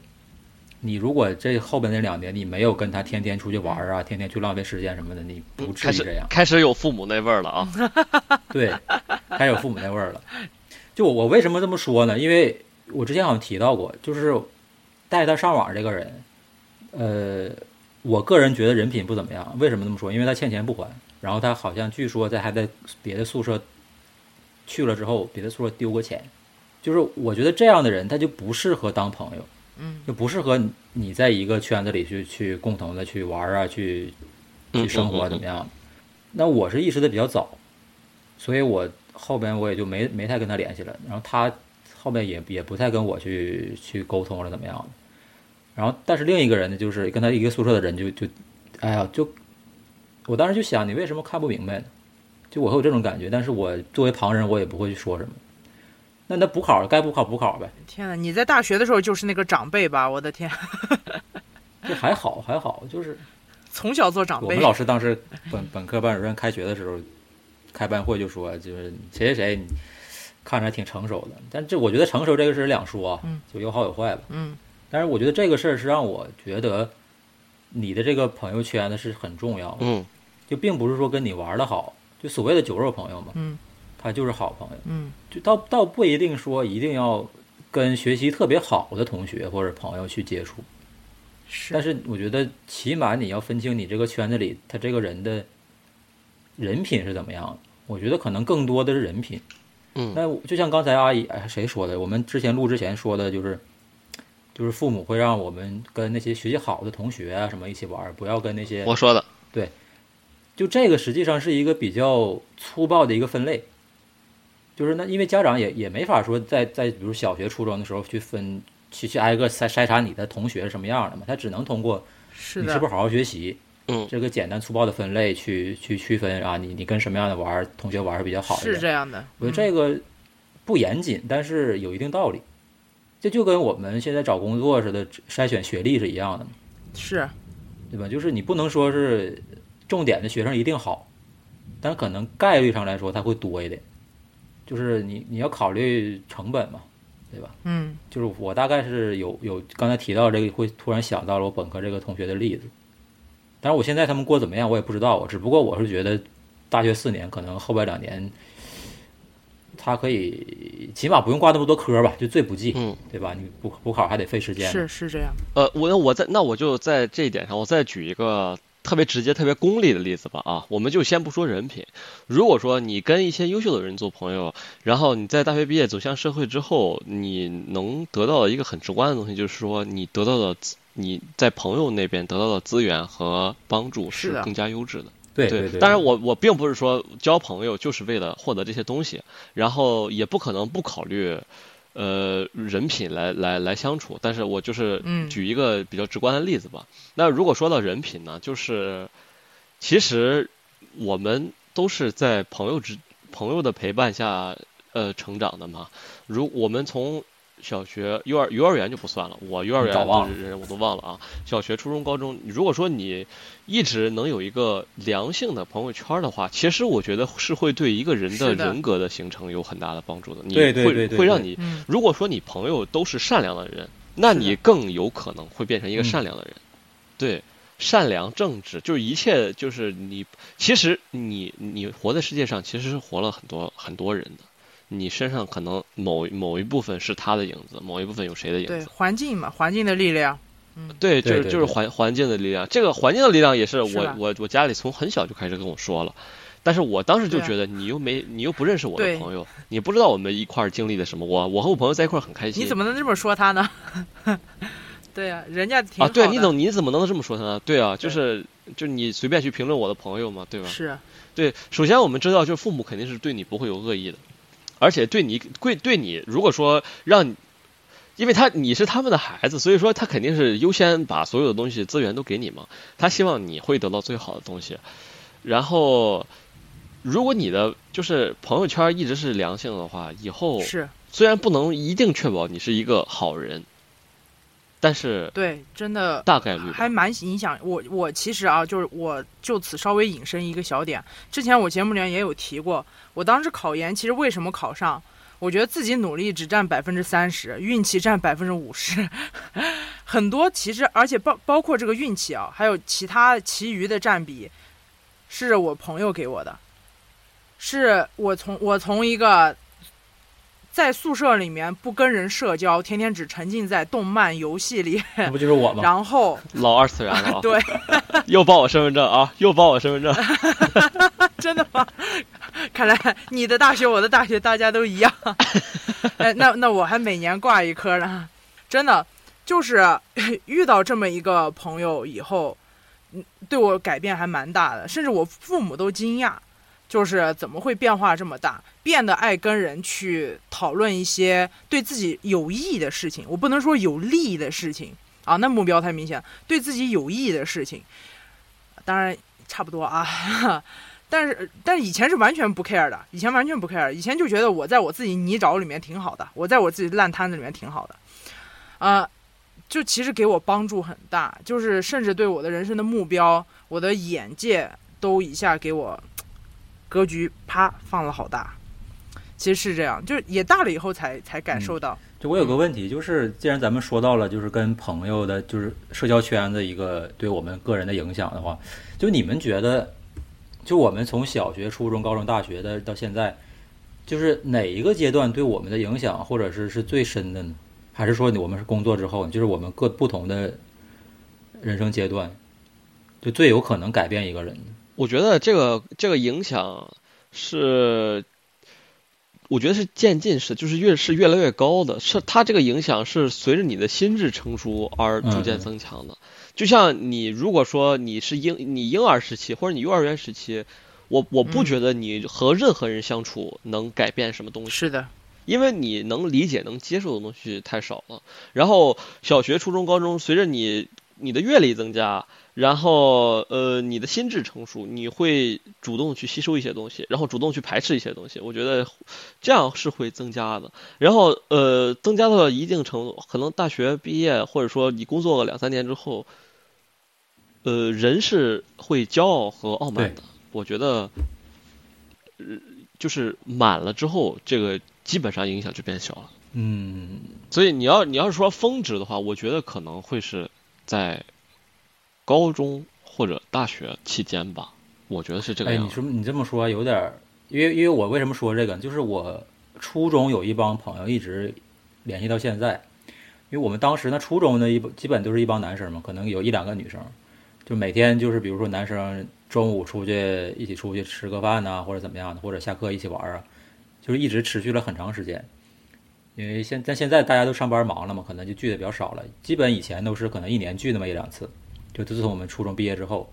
你如果这后边那两年你没有跟他天天出去玩啊，天天去浪费时间什么的，你不至开始于这样。开始有父母那味儿了啊。*laughs* *laughs* 对，开始有父母那味儿了。就我我为什么这么说呢？因为我之前好像提到过，就是带他上网这个人，呃，我个人觉得人品不怎么样。为什么这么说？因为他欠钱不还，然后他好像据说在还在别的宿舍去了之后，别的宿舍丢过钱。就是我觉得这样的人，他就不适合当朋友，嗯，就不适合你在一个圈子里去去共同的去玩儿啊，去去嗯生活啊嗯嗯怎么样？那我是意识的比较早，所以我后边我也就没没太跟他联系了。然后他后面也也不太跟我去去沟通了，怎么样？然后但是另一个人呢，就是跟他一个宿舍的人就就，哎呀，就我当时就想，你为什么看不明白呢？就我会有这种感觉，但是我作为旁人，我也不会去说什么。那那补考该补考补考呗，天呐，你在大学的时候就是那个长辈吧？我的天，就还好还好，就是从小做长辈我们。老师当时本本科班主任开学的时候开班会就说，就是谁谁谁，你看着还挺成熟的。但这我觉得成熟这个事两说就有好有坏吧。嗯但是我觉得这个事儿是让我觉得你的这个朋友圈呢是很重要的，嗯就并不是说跟你玩的好，就所谓的酒肉朋友嘛，嗯他就是好朋友，嗯就倒倒不一定说一定要跟学习特别好的同学或者朋友去接触。是但是，我觉得起码你要分清你这个圈子里他这个人的人品是怎么样的。我觉得可能更多的是人品。嗯那就像刚才阿姨哎谁说的，我们之前录之前说的就是，就是父母会让我们跟那些学习好的同学啊什么一起玩，不要跟那些我说的对，就这个实际上是一个比较粗暴的一个分类，就是那因为家长也也没法说在在比如小学初中的时候去分去去挨个筛筛查你的同学是什么样的嘛，他只能通过是你是不，是好好学习，嗯这个简单粗暴的分类去去区分啊，你你跟什么样的玩儿同学玩儿是比较好是，这样的。我觉得这个不严谨，但是有一定道理。这就跟我们现在找工作似的，筛选学历是一样的嘛，嗯是对吧？就是你不能说是重点的学生一定好，但可能概率上来说它会多一点。就是你你要考虑成本嘛，对吧？嗯就是我大概是有有刚才提到这个，会突然想到了我本科这个同学的例子。但是，我现在他们过怎么样我也不知道，我只不过我是觉得大学四年可能后边两年，他可以起码不用挂那么多科吧，就最不济，嗯对吧？你补补考还得费时间。是是这样。呃，我那我在那我就在这一点上，我再举一个特别直接、特别功利的例子吧啊，我们就先不说人品。如果说你跟一些优秀的人做朋友，然后你在大学毕业走向社会之后，你能得到的一个很直观的东西，就是说你得到的资你在朋友那边得到的资源和帮助是更加优质的。对对，当然我我并不是说交朋友就是为了获得这些东西，然后也不可能不考虑，呃，人品来来来相处。但是我就是嗯举一个比较直观的例子吧。那如果说到人品呢，就是其实我们都是在朋友之朋友的陪伴下呃成长的嘛。如我们从小学、幼儿、幼儿园就不算了，我幼儿园的人我都忘了啊。小学、初中、高中，如果说你一直能有一个良性的朋友圈的话，其实我觉得是会对一个人的人格的形成有很大的帮助的。你会会让你，如果说你朋友都是善良的人，那你更有可能会变成一个善良的人。对。善良正直，就是一切，就是你。其实你你活在世界上，其实是活了很多很多人的。你身上可能某某一部分是他的影子，某一部分有谁的影子？对，环境嘛，环境的力量。嗯，对，就是就是环环境的力量。这个环境的力量也是我我我家里从很小就开始跟我说了，但是我当时就觉得你又没你又不认识我的朋友，你不知道我们一块儿经历的什么。我我和我朋友在一块儿很开心。你怎么能这么说他呢？*laughs* 对啊，人家挺啊，对，你怎你怎么能这么说他呢？对啊，就是就你随便去评论我的朋友嘛，对吧？是，对，首先我们知道，就是父母肯定是对你不会有恶意的，而且对你贵对你，如果说让，因为他你是他们的孩子，所以说他肯定是优先把所有的东西资源都给你嘛，他希望你会得到最好的东西。然后，如果你的就是朋友圈一直是良性的话，以后是虽然不能一定确保你是一个好人。但是对，真的大概率还蛮影响我。我其实啊，就是我就此稍微引申一个小点。之前我节目里面也有提过，我当时考研其实为什么考上？我觉得自己努力只占百分之三十，运气占百分之五十。*laughs* 很多其实，而且包包括这个运气啊，还有其他其余的占比，是我朋友给我的，是我从我从一个。在宿舍里面不跟人社交，天天只沉浸在动漫游戏里，*laughs* 那不就是我吗？然后 *laughs* 老二次元了，对，*laughs* 又报我身份证啊，又报我身份证，真的吗？看来你的大学，我的大学，大家都一样。哎，那那我还每年挂一科呢，真的，就是遇到这么一个朋友以后，嗯，对我改变还蛮大的，甚至我父母都惊讶。就是怎么会变化这么大，变得爱跟人去讨论一些对自己有益的事情。我不能说有利的事情啊，那目标太明显。对自己有益的事情，当然差不多啊。*laughs* 但是，但是以前是完全不 care 的，以前完全不 care，以前就觉得我在我自己泥沼里面挺好的，我在我自己烂摊子里面挺好的，啊，就其实给我帮助很大，就是甚至对我的人生的目标、我的眼界都一下给我。格局啪放了好大，其实是这样，就是也大了以后才才感受到。就我有个问题，就是既然咱们说到了，就是跟朋友的，就是社交圈的一个对我们个人的影响的话，就你们觉得，就我们从小学、初中、高中、大学的到现在，就是哪一个阶段对我们的影响，或者是是最深的呢？还是说我们是工作之后，就是我们各不同的人生阶段，就最有可能改变一个人？我觉得这个这个影响是，我觉得是渐进式，就是越是越来越高的，是它这个影响是随着你的心智成熟而逐渐增强的。就像你如果说你是婴你婴儿时期或者你幼儿园时期，我我不觉得你和任何人相处能改变什么东西。是的，因为你能理解能接受的东西太少了。然后小学、初中、高中，随着你你的阅历增加。然后，呃，你的心智成熟，你会主动去吸收一些东西，然后主动去排斥一些东西。我觉得这样是会增加的。然后，呃，增加到一定程度，可能大学毕业或者说你工作个两三年之后，呃，人是会骄傲和傲慢的。我觉得，呃，就是满了之后，这个基本上影响就变小了。嗯。所以你要你要是说峰值的话，我觉得可能会是在。高中或者大学期间吧，我觉得是这个样。哎，你说你这么说有点，因为因为我为什么说这个？就是我初中有一帮朋友一直联系到现在，因为我们当时呢，初中呢一基本都是一帮男生嘛，可能有一两个女生，就每天就是比如说男生中午出去一起出去吃个饭呐，或者怎么样的，或者下课一起玩啊，就是一直持续了很长时间。因为现但现在大家都上班忙了嘛，可能就聚的比较少了，基本以前都是可能一年聚那么一两次。就自从我们初中毕业之后，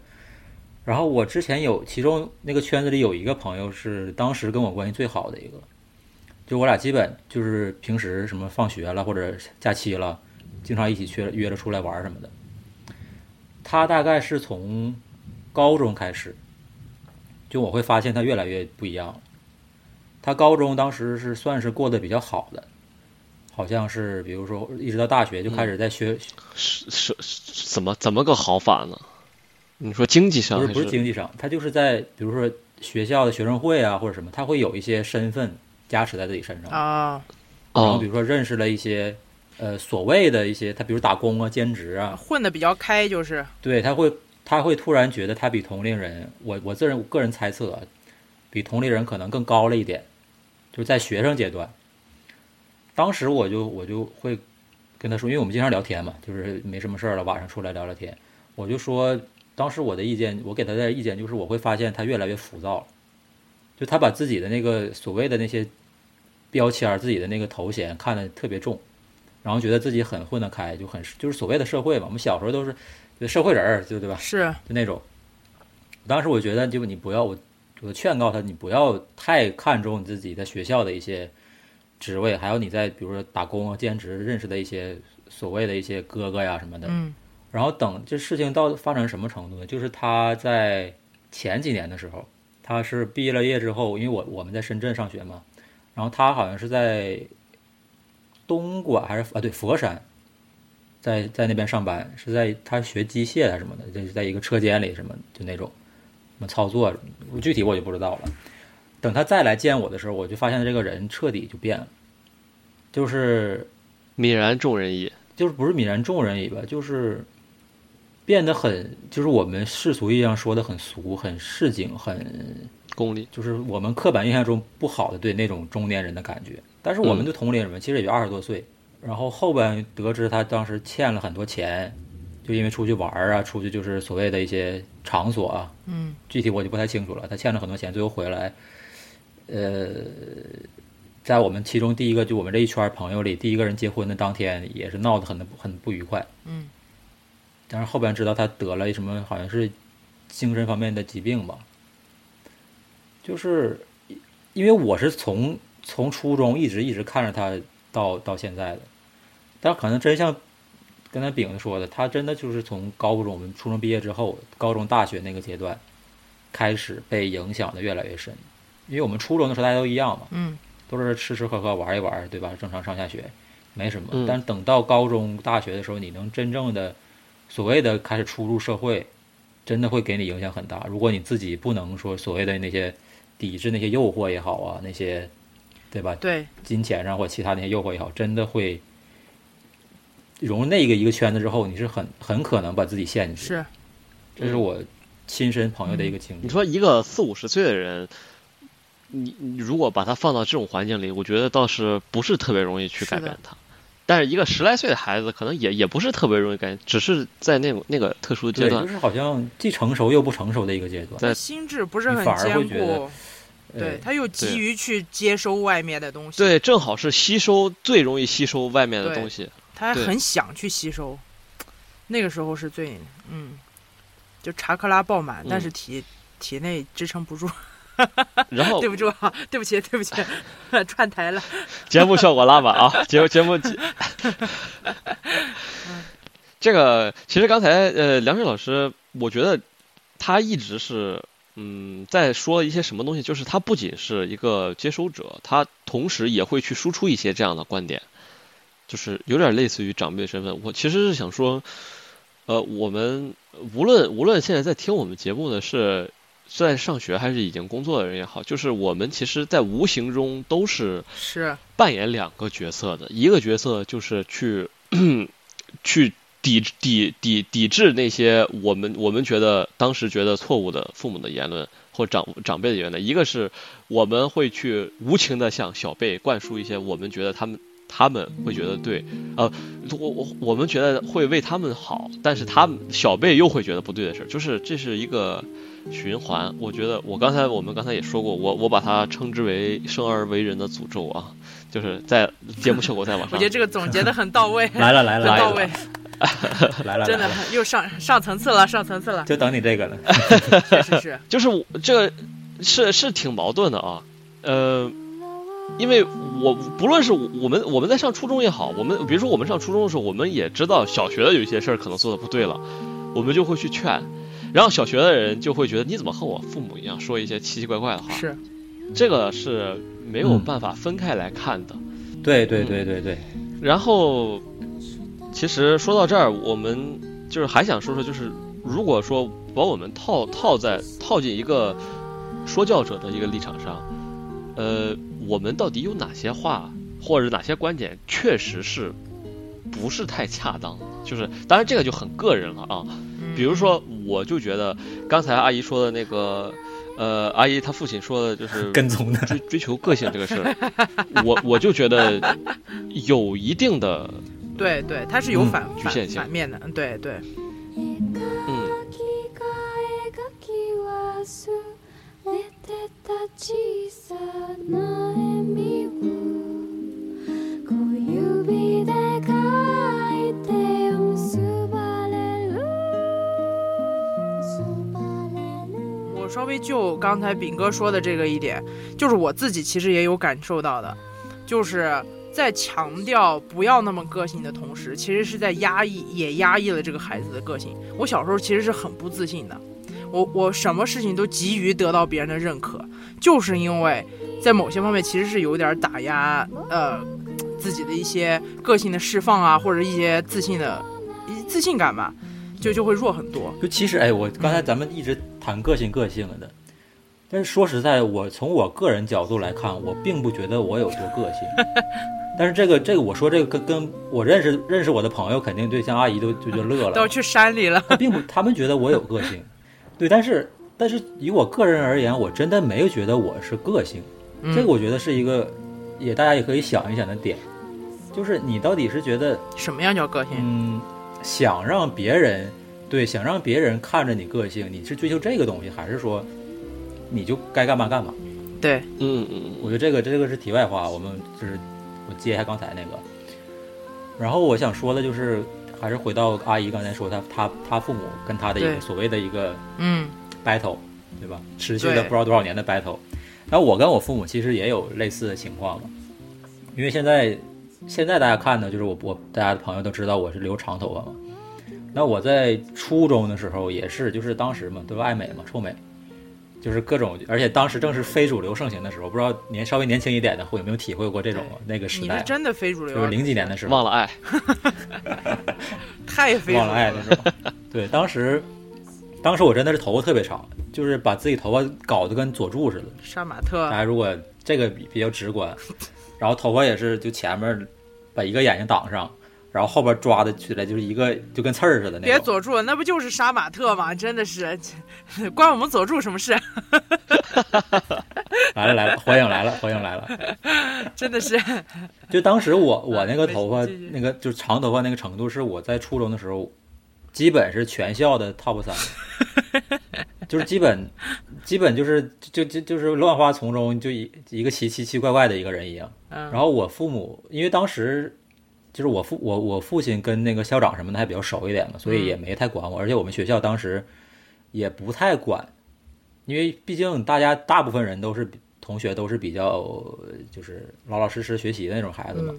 然后我之前有其中那个圈子里有一个朋友是当时跟我关系最好的一个，就我俩基本就是平时什么放学了或者假期了，经常一起去约着出来玩什么的。他大概是从高中开始，就我会发现他越来越不一样。他高中当时是算是过得比较好的，好像是比如说一直到大学就开始在学，是是是怎么怎么个好法呢？你说经济上不是？不是经济上，他就是在比如说学校的学生会啊或者什么，他会有一些身份加持在自己身上，啊，哦。然后比如说认识了一些呃所谓的一些他比如打工啊兼职啊，混的比较开就是，对他会他会突然觉得他比同龄人，我我自认个人猜测啊，比同龄人可能更高了一点，就是在学生阶段。当时我就我就会跟他说，因为我们经常聊天嘛，就是没什么事儿了，晚上出来聊聊天。我就说，当时我的意见，我给他的意见就是，我会发现他越来越浮躁了，就他把自己的那个所谓的那些标签儿、自己的那个头衔看得特别重，然后觉得自己很混得开，就很就是所谓的社会嘛。我们小时候都是就社会人儿，就对吧？是就那种。当时我觉得，就你不要我，我劝告他，你不要太看重你自己在学校的一些职位，还有你在比如说打工啊、兼职认识的一些所谓的一些哥哥呀什么的。嗯然后等这事情到发展什么程度呢？就是他在前几年的时候，他是毕业了业之后，因为我我们在深圳上学嘛，然后他好像是在东莞还是啊对佛山，在在那边上班，是在他学机械啊什么的，就是在一个车间里什么就那种什么操作，具体我就不知道了。等他再来见我的时候，我就发现这个人彻底就变了，就是泯然众人矣。就是不是泯然众人矣吧，就是变得很，就是我们世俗意义上说的很俗、很市井、很功利，就是我们刻板印象中不好的对那种中年人的感觉。但是我们的同龄人们其实也就二十多岁，然后后边得知他当时欠了很多钱，就因为出去玩儿啊，出去就是所谓的一些场所啊，嗯具体我就不太清楚了。他欠了很多钱，最后回来，呃，在我们其中第一个就我们这一圈朋友里，第一个人结婚的当天也是闹得很很不愉快。嗯但是后边知道他得了什么，好像是精神方面的疾病吧。就是因为我是从从初中一直一直看着他到到现在的，但可能真像刚才饼子说的，他真的就是从高中我们初中毕业之后，高中大学那个阶段开始被影响的越来越深。因为我们初中的时候大家都一样嘛，嗯都是吃吃喝喝玩一玩，对吧？正常上下学，没什么。嗯但等到高中、大学的时候，你能真正的所谓的开始出入社会，真的会给你影响很大。如果你自己不能说所谓的那些抵制那些诱惑也好啊，那些对吧？对，金钱上或其他那些诱惑也好，真的会融入那个一个圈子之后，你是很很可能把自己陷进去。是这是我亲身朋友的一个经历你。说一个四五十岁的人，你你如果把他放到这种环境里，我觉得倒是不是特别容易去改变他。但是一个十来岁的孩子，可能也也不是特别容易改变，只是在那种那个特殊的阶，段就，是好像既成熟又不成熟的一个阶段。在心智不是很你反而会坚觉得固，对呃他又急于去接收外面的东西，对，正好是吸收最容易吸收外面的东西。他很想去吸收，那个时候是最嗯，就查克拉爆满，但嗯是体体内支撑不住。*laughs* 然后对不住啊，对不起，对不起，*laughs* 串台了。节目效果拉满啊，*laughs* 节目节目。这个其实刚才呃，梁水老师，我觉得他一直是嗯在说一些什么东西，就是他不仅是一个接收者，他同时也会去输出一些这样的观点，就是有点类似于长辈身份。我其实是想说，呃，我们无论无论现在在听我们节目的是。是在上学还是已经工作的人也好，就是我们其实，在无形中都是是。扮演两个角色的，一个角色就是去 *clears throat* 去抵抵抵抵制那些我们我们觉得当时觉得错误的父母的言论或长长辈的言论，一个是我们会去无情的向小辈灌输一些我们觉得他们他们会觉得对，呃，我我我们觉得会为他们好，但是他们小辈又会觉得不对的事儿，就是这是一个循环。我觉得我刚才我们刚才也说过，我我把它称之为生而为人的诅咒啊，就是在节目效果在往上我觉得。这个总结的很到位，*laughs* 来了来了来了很到位，*laughs* 来了，真的来了又上上层次了，上层次了，就等你这个了。*laughs* 是是是，就是我这个是是挺矛盾的啊，呃，因为我不论是我们我们在上初中也好，我们比如说我们上初中的时候，我们也知道小学的有一些事儿可能做的不对了，我们就会去劝，然后小学的人就会觉得你怎么和我父母一样说一些奇奇怪怪的话，是。这个是没有嗯办法分开来看的。对对对对对，然后，其实说到这儿，我们就是还想说说，就是如果说把我们套套在套进一个说教者的一个立场上，呃，我们到底有哪些话或者哪些观点确实是不是太恰当？就是当然这个就很个人了啊。比如说，我就觉得刚才阿姨说的那个。呃，阿姨她父亲说的就是 *laughs* 跟踪的追追求个性这个事儿，我我就觉得有一定的，*laughs* 对对，它是有反局限性反面的，对对。嗯。我稍微就刚才炳哥说的这个一点，就是我自己其实也有感受到的，就是在强调不要那么个性的同时，其实是在压抑，也压抑了这个孩子的个性。我小时候其实是很不自信的，我我什么事情都急于得到别人的认可，就是因为在某些方面其实是有点打压，呃，自己的一些个性的释放啊，或者一些自信的自信感吧。就就会弱很多。就其实，哎，我刚才咱们一直谈个性个性的，但是说实在，我从我个人角度来看，我并不觉得我有多个性。*laughs* 但是这个这个，我说这个跟跟我认识认识我的朋友，肯定对像阿姨都就就乐了，都去山里了。并不，他们觉得我有个性，对，但是但是以我个人而言，我真的没有觉得我是个性。这个我觉得是一个，也大家也可以想一想的点，就是你到底是觉得什么样叫个性？嗯。想让别人对，想让别人看着你个性，你是追求这个东西，还是说你就该干嘛干嘛？对，嗯嗯，我觉得这个这个是题外话，我们就是我接一下刚才那个。然后我想说的就是，还是回到阿姨刚才说，她她她父母跟她的一个所谓的一个嗯 battle，对吧？持续了不知道多少年的 battle。然后我跟我父母其实也有类似的情况嘛，因为现在。现在大家看的就是我我大家的朋友都知道我是留长头发嘛。那我在初中的时候也是，就是当时嘛都爱美嘛，臭美，就是各种，而且当时正是非主流盛行的时候，不知道年稍微年轻一点的会有没有体会过这种那个时代？你是真的非主流，就是零几年的时候。忘了爱，*laughs* 太非忘了爱的时候。对，当时当时我真的是头发特别长，就是把自己头发搞得跟佐助似的。杀马特。大家如果这个比比较直观。然后头发也是，就前面把一个眼睛挡上，然后后边抓的起来就是一个就跟刺儿似的那。别佐助，那不就是杀马特吗？真的是，*laughs* 关我们佐助什么事？来 *laughs* 了来了，火影来了，火影来了，真的是。就当时我我那个头发那个就是长头发那个程度，是我在初中的时候，基本是全校的 top 三，*laughs* 就是基本。基本就是就就就是乱花丛中就一一个奇奇奇怪怪的一个人一样。然后我父母因为当时就是我父我我父亲跟那个校长什么的还比较熟一点嘛，所以也没太管我。而且我们学校当时也不太管，因为毕竟大家大部分人都是同学，都是比较就是老老实实学习的那种孩子嘛。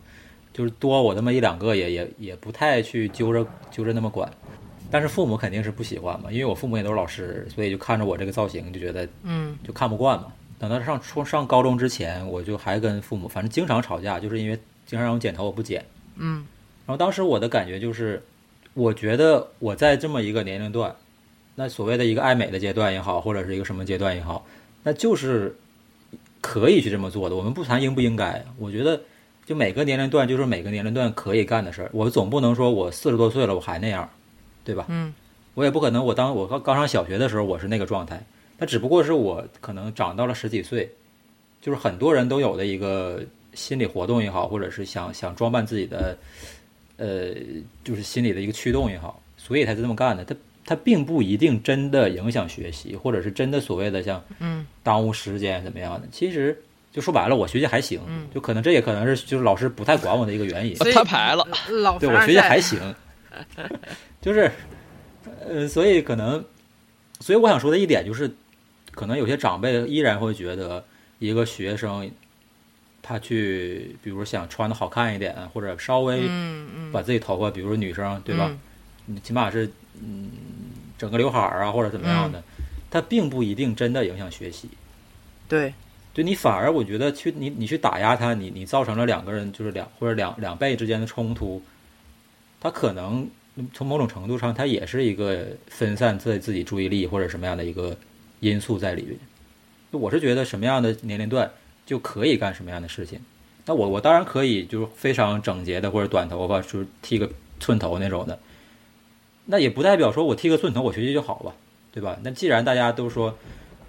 就是多我那么一两个也也也不太去揪着揪着那么管。但是父母肯定是不喜欢嘛，因为我父母也都是老师，所以就看着我这个造型就觉得，嗯，就看不惯嘛。等到上初上高中之前，我就还跟父母反正经常吵架，就是因为经常让我剪头我不剪，嗯。然后当时我的感觉就是，我觉得我在这么一个年龄段，那所谓的一个爱美的阶段也好，或者是一个什么阶段也好，那就是可以去这么做的。我们不谈应不应该，我觉得就每个年龄段就是每个年龄段可以干的事儿。我总不能说我四十多岁了我还那样。对吧？嗯，我也不可能，我当我刚刚上小学的时候，我是那个状态。那只不过是我可能长到了十几岁，就是很多人都有的一个心理活动也好，或者是想想装扮自己的，呃，就是心理的一个驱动也好，所以才这么干的。他他并不一定真的影响学习，或者是真的所谓的像嗯耽误时间怎么样的。其实就说白了，我学习还行，就可能这也可能是就是老师不太管我的一个原因。摊牌了，老对我学习还行。就是，呃，所以可能，所以我想说的一点就是，可能有些长辈依然会觉得，一个学生，他去，比如想穿的好看一点，或者稍微把自己头发，比如说女生，对吧？你起码是，嗯，整个刘海儿啊，或者怎么样的，他并不一定真的影响学习。对。对你反而我觉得去你你去打压他，你你造成了两个人就是两或者两两辈之间的冲突，他可能从某种程度上，他也是一个分散自自己注意力或者什么样的一个因素在里边。我是觉得什么样的年龄段就可以干什么样的事情。那我我当然可以就是非常整洁的或者短头发，就是剃个寸头那种的。那也不代表说我剃个寸头我学习就好吧，对吧？那既然大家都说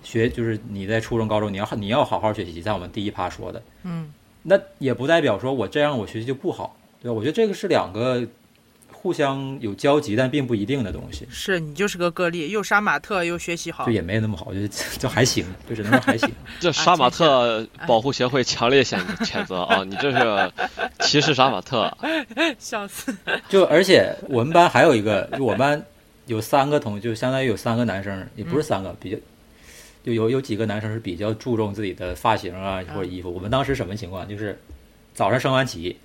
学就是你在初中高中你要你要好好学习，在我们第一趴说的，嗯，那也不代表说我这样我学习就不好，对吧？我觉得这个是两个互相有交集但并不一定的东西，是你就是个个例，又杀马特又学习好就，也没那么好，就 *laughs* 就还行，就只能说还行。*laughs* 这杀马特保护协会强烈谴谴责啊！你这是歧视杀马特。*laughs* 笑死。就而且我们班还有一个，就我们班有三个同，就相当于有三个男生，也不是三个，比较就有有几个男生是比较注重自己的发型啊或者衣服。我们当时什么情况？就是早上升完旗，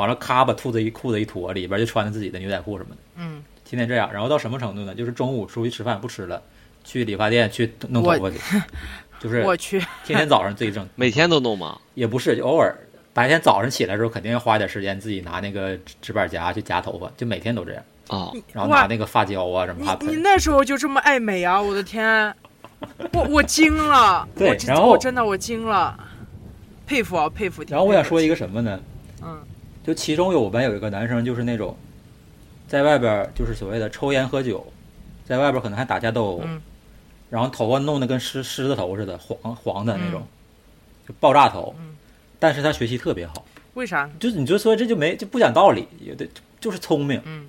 完了咔把裤子一裤子一脱，里边就穿着自己的牛仔裤什么的，嗯，天天这样。然后到什么程度呢？就是中午出去吃饭不吃了，去理发店去弄头发去，*laughs* 就是我去，天天早上自己整。每天都弄吗？*laughs* 也不是，就偶尔白天早上起来的时候，肯定要花点时间自己拿那个纸纸板夹去夹头发，就每天都这样。啊，然后拿那个发胶啊什么发喷。你你那时候就这么爱美啊！我的天，*laughs* 我我惊了，对我真然后我真的我惊了，佩服啊佩服。然后我想说一个什么呢？嗯就其中有我们有一个男生，就是那种在外边儿就是所谓的抽烟喝酒，在外边儿可能还打架斗殴，嗯。然后头发弄得跟狮狮子头似的，黄黄的那种，嗯。就爆炸头。嗯。但是他学习特别好，为啥？就是你就说这就没就不讲道理，有的就是聪明，嗯。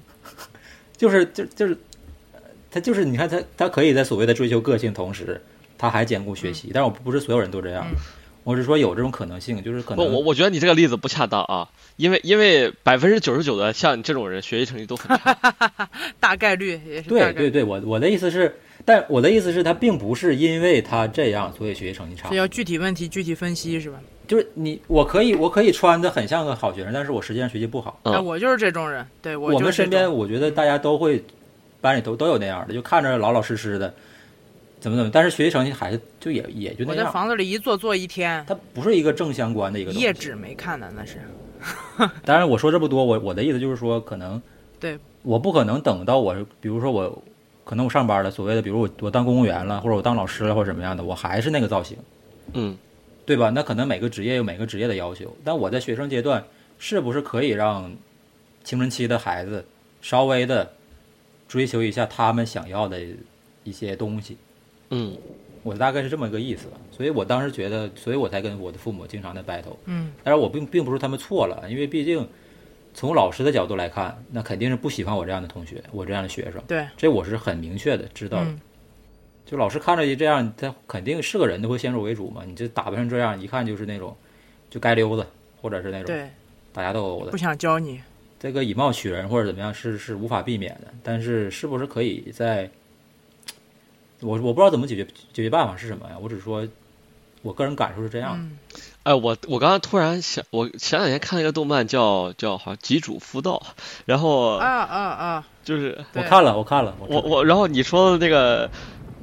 就是就就是，呃他就是你看他他可以在所谓的追求个性同时，他还兼顾学习。但是我不是所有人都这样，嗯我是说有这种可能性，就是可不，能我我觉得你这个例子不恰当啊，因为因为百分之九十九的像你这种人学习成绩都很差。*laughs* 大概率也是率，对对对，我我的意思是，但我的意思是，他并不是因为他这样所以学习成绩差这，要具体问题具体分析是吧？就是你我可以我可以穿的很像个好学生，但是我实际上学习不好。嗯哎，我就是这种人，对我我们就是身边我觉得大家都会，班里都都有那样的，就看着老老实实的，怎么怎么，但是学习成绩还是就也也就那样我在。房子里一坐坐一天，它不是一个正相关的一个东西。页纸没看呢，那是。当然，我说这么多，我我的意思就是说，可能 *laughs* 对，我不可能等到我，比如说我，可能我上班了，所谓的，比如我我当公务员了，或者我当老师了，或者什么样的，我还是那个造型，嗯，对吧？那可能每个职业有每个职业的要求，但我在学生阶段是不是可以让青春期的孩子稍微的追求一下他们想要的一些东西？嗯，我大概是这么一个意思。所以我当时觉得，所以我才跟我的父母经常的 battle。嗯但是，我并并不是他们错了，因为毕竟从老师的角度来看，那肯定是不喜欢我这样的同学，我这样的学生，对，这我是很明确的知道的。嗯就老师看着这样，他肯定是个人都会先入为主嘛。你这打扮成这样，一看就是那种就该溜子，或者是那种对，打架斗殴的不。想教你，这个以貌取人或者怎么样是是无法避免的，但是是不是可以在，我我不知道怎么解决解决办法是什么呀？我只是说，我个人感受是这样的。嗯哎，我我刚刚突然想，我前两天看了一个动漫叫叫好像《吉主夫道》，然后啊啊啊，就是我看了，我看了，我我我，然后你说的那个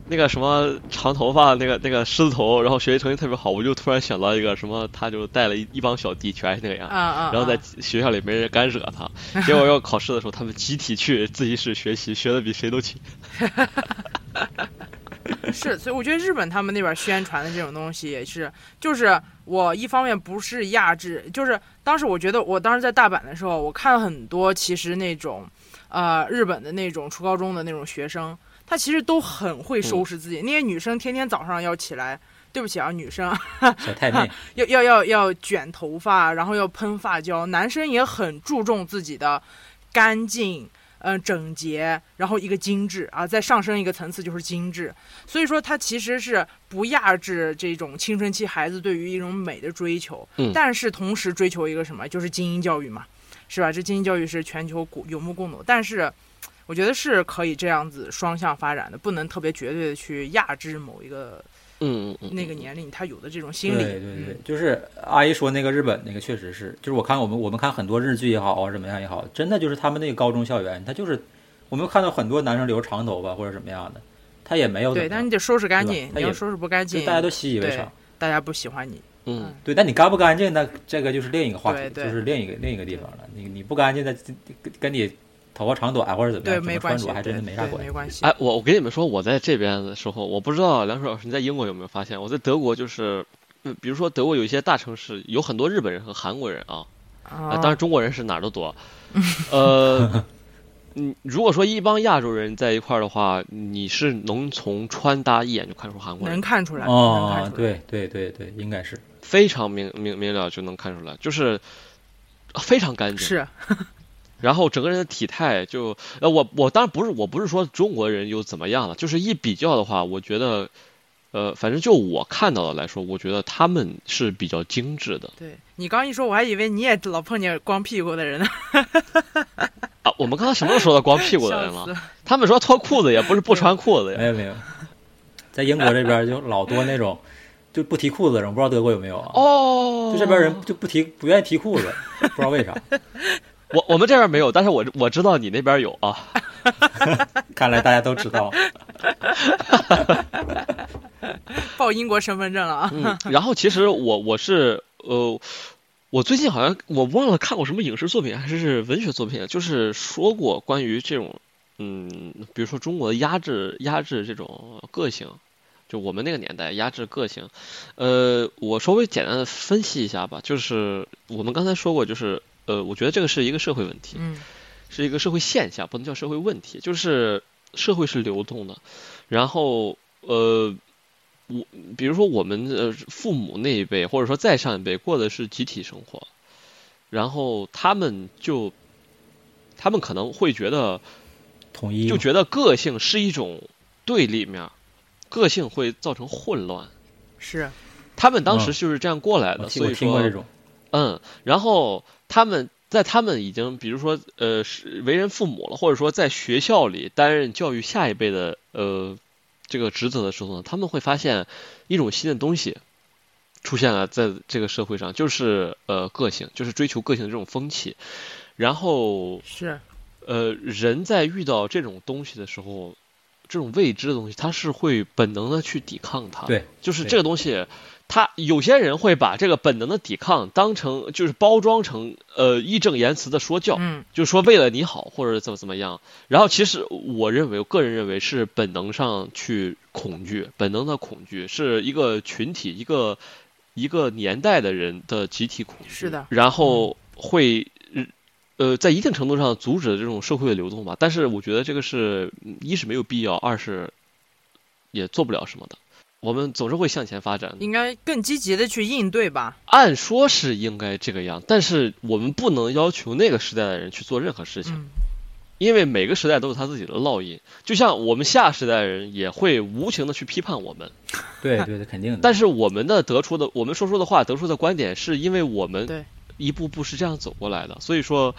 那个什么长头发，那个那个狮子头，然后学习成绩特别好，我就突然想到一个什么，他就带了一一帮小弟，全是那个样啊，啊，然后在啊学校里没人敢惹他，结果要考试的时候，他们集体去自习室学习，学的比谁都勤。*laughs* *laughs* 是，所以我觉得日本他们那边宣传的这种东西也是，就是我一方面不是压制，就是当时我觉得我当时在大阪的时候，我看了很多其实那种，呃，日本的那种初高中的那种学生，他其实都很会收拾自己。那些女生天天早上要起来，对不起啊，女生小太妹，要要要要卷头发，然后要喷发胶。男生也很注重自己的干净，嗯、整洁，然后一个精致啊，再上升一个层次就是精致。所以说，它其实是不压制这种青春期孩子对于一种美的追求，嗯但是同时追求一个什么，就是精英教育嘛，是吧？这精英教育是全球古有目共睹，但是。我觉得是可以这样子双向发展的，不能特别绝对的去压制某一个嗯嗯嗯，那个年龄他有的这种心理。对对对，就是阿姨说那个日本那个确实是，就是我看我们我们看很多日剧也好啊，怎么样也好，真的就是他们那个高中校园，他就是我们看到很多男生留长头发或者什么样的，他也没有对，但是你得收拾干净，你要收拾不干净，大家都习以为常。大家不喜欢你。嗯，对，但你干不干净，那这个就是另一个话题，对对就是另一个另一个地方了。你你不干净，那跟跟你头发长短或者怎么对，没关系，还真的没啥关系。没关系。哎，我我跟你们说，我在这边的时候，我不知道梁水老师你在英国有没有发现，我在德国就是，嗯比如说德国有一些大城市，有很多日本人和韩国人啊，啊啊，当然中国人是哪儿都多。呃，*laughs* 嗯，如果说一帮亚洲人在一块儿的话，你是能从穿搭一眼就看出韩国人能，看出来，能看哦，出来。对对对对，应该是。非常明明明了就能看出来，就是非常干净。是，然后整个人的体态就，呃，我我当然不是我不是说中国人又怎么样了，就是一比较的话，我觉得，呃，反正就我看到的来说，我觉得他们是比较精致的对你刚一说，我还以为你也老碰见光屁股的人呢。啊。我们刚才什么时候说到光屁股的人了？他们说脱裤子也不是不穿裤子呀。没有没有，在英国这边就老多那种就不提裤子的人，我不知道德国有没有啊？哦，就这边人就不提不愿意提裤子，不知道为啥。我我们这边没有，但是我我知道你那边有啊。*laughs* 看来大家都知道。*laughs* 报英国身份证了啊！嗯，然后其实我我是呃，我最近好像我忘了看过什么影视作品还是文学作品，就是说过关于这种嗯，比如说中国的压制压制这种个性，就我们那个年代压制个性。呃，我稍微简单的分析一下吧，就是我们刚才说过，就是呃，我觉得这个是一个社会问题。嗯是一个社会现象，不能叫社会问题，就是社会是流动的。然后呃，我比如说我们呃父母那一辈，或者说再上一辈过的是集体生活，然后他们就他们可能会觉得，统一就觉得个性是一种对立面，个性会造成混乱。是，他们当时嗯就是这样过来的，所以说嗯，然后他们在他们已经，比如说呃，是为人父母了，或者说在学校里担任教育下一辈的呃这个职责的时候呢，他们会发现一种新的东西出现了在这个社会上，就是呃个性，就是追求个性的这种风气。然后是，呃，人在遇到这种东西的时候，这种未知的东西，他是会本能的去抵抗它。对，就是这个东西，他有些人会把这个本能的抵抗当成就是包装成呃义正言辞的说教，嗯就是说为了你好或者怎么怎么样。然后其实我认为，我个人认为是本能上去恐惧，本能的恐惧是一个群体一个一个年代的人的集体恐惧。是的然后会。呃，在一定程度上阻止这种社会的流动吧，但是我觉得这个是嗯一是没有必要，二是也做不了什么的。我们总是会向前发展，应该更积极的去应对吧。按说是应该这个样，但是我们不能要求那个时代的人去做任何事情，嗯，因为每个时代都有他自己的烙印。就像我们下时代人也会无情的去批判我们，*laughs* 对对对，肯定的。但是我们的得出的，我们说出的话，得出的观点，是因为我们一步步是这样走过来的。所以说，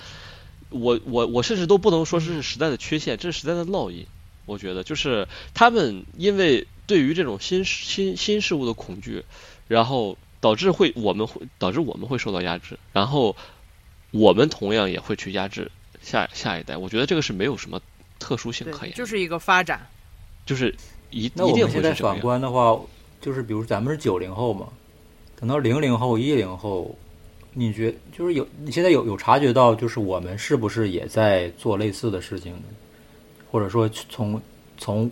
我我我甚至都不能说是时代的缺陷，这是时代的烙印。我觉得就是他们因为对于这种新新新事物的恐惧，然后导致会我们会导致我们会受到压制，然后我们同样也会去压制下下一代。我觉得这个是没有什么特殊性可对，言，就是一个发展。就是一那我一定们现在反会是这个样。观的话，就是比如咱们是九零后嘛，等到零零后、一零后，你觉就是有你现在有有察觉到，就是我们是不是也在做类似的事情呢？或者说从从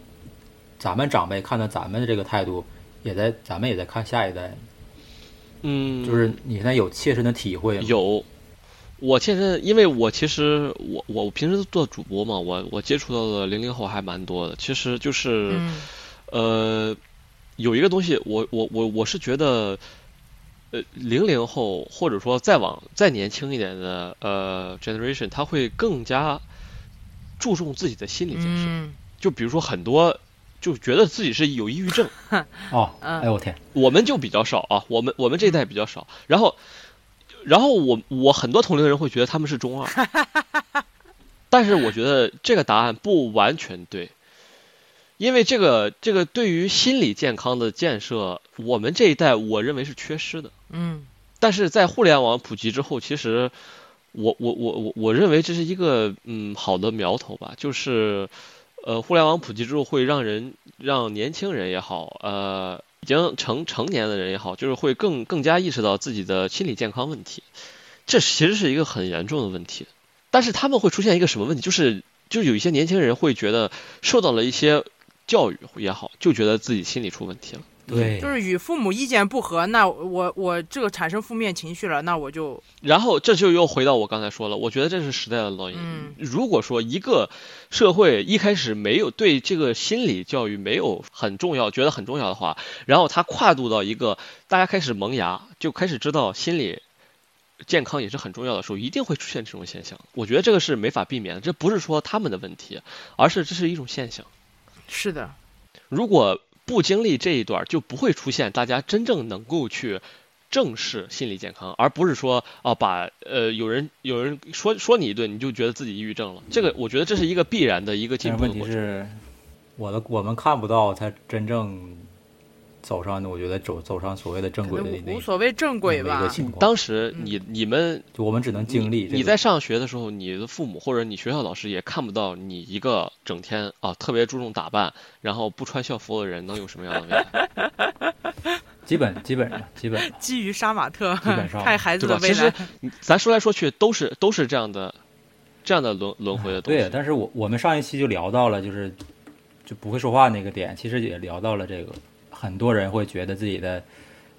咱们长辈看到咱们的这个态度，也在咱们也在看下一代，嗯，就是你现在有切身的体会吗？有，我现在因为我其实我我平时做主播嘛，我我接触到的零零后还蛮多的。其实就是、嗯呃，有一个东西，我我我我是觉得，呃，零零后或者说再往再年轻一点的呃 generation，他会更加注重自己的心理建设。嗯就比如说很多就觉得自己是有抑郁症。*laughs* 哦，嗯哎呦我天，我们就比较少啊，我们我们这一代比较少。然后，然后我我很多同龄人会觉得他们是中二，*laughs* 但是我觉得这个答案不完全对，因为这个这个对于心理健康的建设，我们这一代我认为是缺失的。嗯但是在互联网普及之后，其实我我我我我认为这是一个嗯好的苗头吧，就是呃互联网普及之后会让人让年轻人也好，呃已经成成年的人也好，就是会更更加意识到自己的心理健康问题，这其实是一个很严重的问题。但是他们会出现一个什么问题？就是就有一些年轻人会觉得受到了一些教育也好，就觉得自己心理出问题了。对，就是与父母意见不合，那我我这个产生负面情绪了，那我就然后这就又回到我刚才说了，我觉得这是时代的烙印。嗯如果说一个社会一开始没有对这个心理教育没有很重要，觉得很重要的话，然后他跨度到一个大家开始萌芽，就开始知道心理健康也是很重要的时候，一定会出现这种现象。我觉得这个是没法避免的，这不是说他们的问题，而是这是一种现象。是的，如果不经历这一段，就不会出现大家真正能够去正视心理健康，而不是说啊把呃有人有人说说你一顿，你就觉得自己抑郁症了。这个我觉得这是一个必然的一个进但是问题步的过程。是，我的我们看不到他真正走上的，我觉得走走上所谓的正轨的那无所谓正轨吧。当时你你们就我们只能经历这个。你在上学的时候，你的父母或者你学校老师也看不到你一个整天啊特别注重打扮，然后不穿校服的人能有什么样的未来，*laughs* 基本基本上基本。上基于杀马特基本上。看孩子吧？的未来其实，咱说来说去都是都是这样的这样的轮轮回的东西。对，但是我我们上一期就聊到了，就是就不会说话那个点，其实也聊到了这个，很多人会觉得自己的，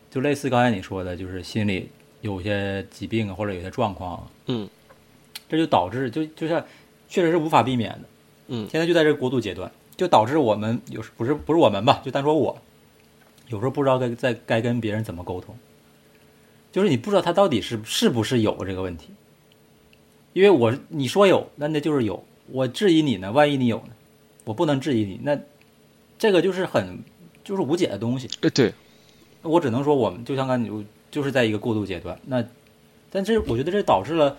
就类似刚才你说的，就是心里有些疾病啊或者有些状况，嗯。这就导致就就像确实是无法避免的，嗯。现在就在这个过渡阶段，就导致我们有时不是不是我们吧，就单说我，有时候不知道该在该跟别人怎么沟通，就是你不知道他到底是是不是有这个问题，因为我你说有，那那就是有，我质疑你呢，万一你有呢，我不能质疑你，那这个就是很就是无解的东西，呃对，我只能说我们就像刚才你就是在一个过渡阶段，那但这我觉得这导致了，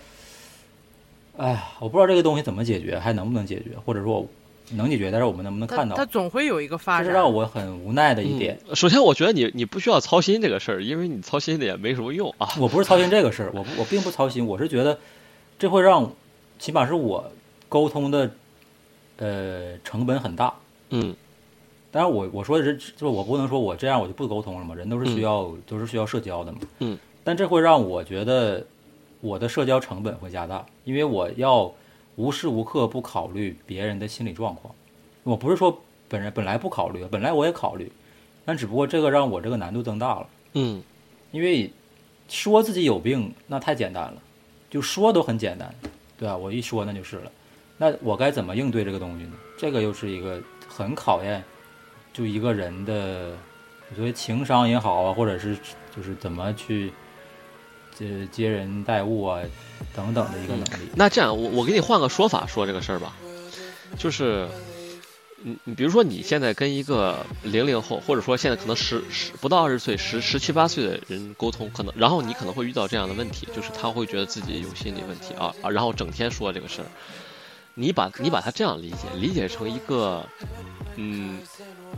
哎呀，我不知道这个东西怎么解决，还能不能解决，或者说能解决，但是我们能不能看到它，总会有一个发展。这是让我很无奈的一点。嗯。首先，我觉得你你不需要操心这个事儿，因为你操心的也没什么用啊。我不是操心这个事儿，我我并不操心，我是觉得这会让，起码是我沟通的，呃，成本很大。嗯当然我，我说的是，就是我不能说我这样我就不沟通了嘛，人都是需要、都是需要社交的嘛。嗯。但这会让我觉得我的社交成本会加大，因为我要无时无刻不考虑别人的心理状况。我不是说本人本来不考虑，本来我也考虑，但只不过这个让我这个难度增大了。嗯因为说自己有病那太简单了，就说都很简单，对吧？我一说那就是了。那我该怎么应对这个东西呢？这个又是一个很考验，就一个人的，所谓情商也好啊，或者是就是怎么去接接人待物啊等等的一个能力。那这样，我我给你换个说法说这个事儿吧，就是，你你比如说你现在跟一个零零后，或者说现在可能十十不到二十岁，十十七八岁的人沟通，可能然后你可能会遇到这样的问题，就是他会觉得自己有心理问题啊啊，然后整天说这个事儿，你把你把他这样理解，理解成一个，嗯，